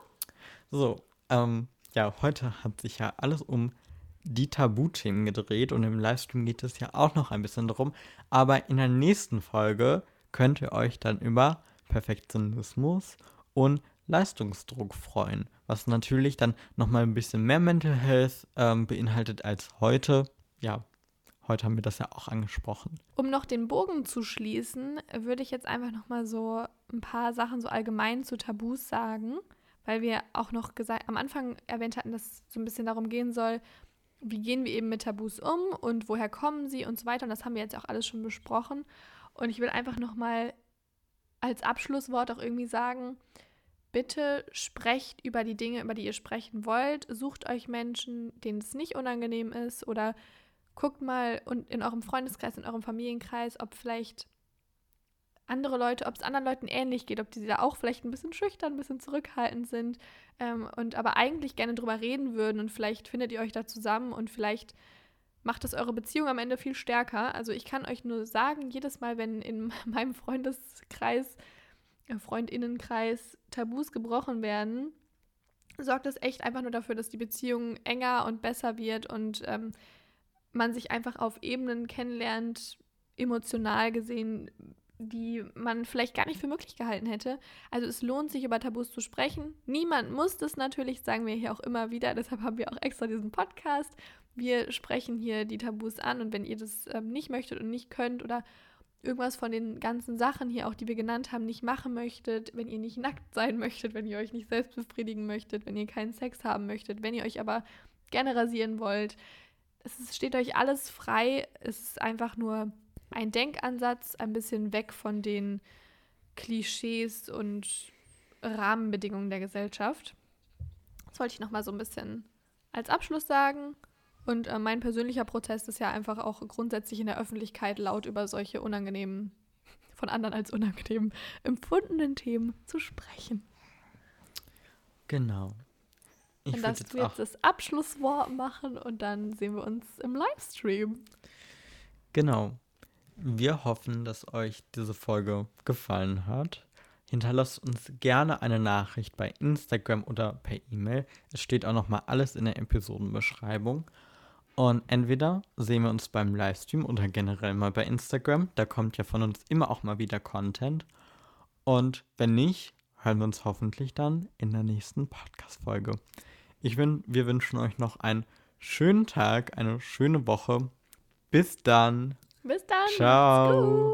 So, ähm, ja, heute hat sich ja alles um die Tabuthemen gedreht und im Livestream geht es ja auch noch ein bisschen darum. Aber in der nächsten Folge könnt ihr euch dann über Perfektionismus und Leistungsdruck freuen, was natürlich dann nochmal ein bisschen mehr Mental Health ähm, beinhaltet als heute. Ja, heute haben wir das ja auch angesprochen. Um noch den Bogen zu schließen, würde ich jetzt einfach nochmal so ein paar Sachen so allgemein zu Tabus sagen weil wir auch noch gesagt, am Anfang erwähnt hatten, dass es so ein bisschen darum gehen soll, wie gehen wir eben mit Tabus um und woher kommen sie und so weiter. Und das haben wir jetzt auch alles schon besprochen. Und ich will einfach nochmal als Abschlusswort auch irgendwie sagen, bitte sprecht über die Dinge, über die ihr sprechen wollt. Sucht euch Menschen, denen es nicht unangenehm ist oder guckt mal in eurem Freundeskreis, in eurem Familienkreis, ob vielleicht andere Leute, ob es anderen Leuten ähnlich geht, ob die da auch vielleicht ein bisschen schüchtern, ein bisschen zurückhaltend sind ähm, und aber eigentlich gerne drüber reden würden und vielleicht findet ihr euch da zusammen und vielleicht macht es eure Beziehung am Ende viel stärker. Also ich kann euch nur sagen, jedes Mal, wenn in meinem Freundeskreis, äh, Freundinnenkreis Tabus gebrochen werden, sorgt das echt einfach nur dafür, dass die Beziehung enger und besser wird und ähm, man sich einfach auf Ebenen kennenlernt, emotional gesehen, die man vielleicht gar nicht für möglich gehalten hätte. Also es lohnt sich, über Tabus zu sprechen. Niemand muss das natürlich, sagen wir hier auch immer wieder. Deshalb haben wir auch extra diesen Podcast. Wir sprechen hier die Tabus an und wenn ihr das ähm, nicht möchtet und nicht könnt oder irgendwas von den ganzen Sachen hier auch, die wir genannt haben, nicht machen möchtet, wenn ihr nicht nackt sein möchtet, wenn ihr euch nicht selbst befriedigen möchtet, wenn ihr keinen Sex haben möchtet, wenn ihr euch aber gerne rasieren wollt, es steht euch alles frei. Es ist einfach nur ein Denkansatz, ein bisschen weg von den Klischees und Rahmenbedingungen der Gesellschaft. Das wollte ich nochmal so ein bisschen als Abschluss sagen. Und äh, mein persönlicher Protest ist ja einfach auch grundsätzlich in der Öffentlichkeit laut über solche unangenehmen, von anderen als unangenehm empfundenen Themen zu sprechen. Genau. Ich und dass du jetzt das Abschlusswort machen und dann sehen wir uns im Livestream. Genau. Wir hoffen, dass euch diese Folge gefallen hat. Hinterlasst uns gerne eine Nachricht bei Instagram oder per E-Mail. Es steht auch nochmal alles in der Episodenbeschreibung. Und entweder sehen wir uns beim Livestream oder generell mal bei Instagram. Da kommt ja von uns immer auch mal wieder Content. Und wenn nicht, hören wir uns hoffentlich dann in der nächsten Podcast-Folge. Ich bin, wir wünschen euch noch einen schönen Tag, eine schöne Woche. Bis dann. Bis dann. Ciao.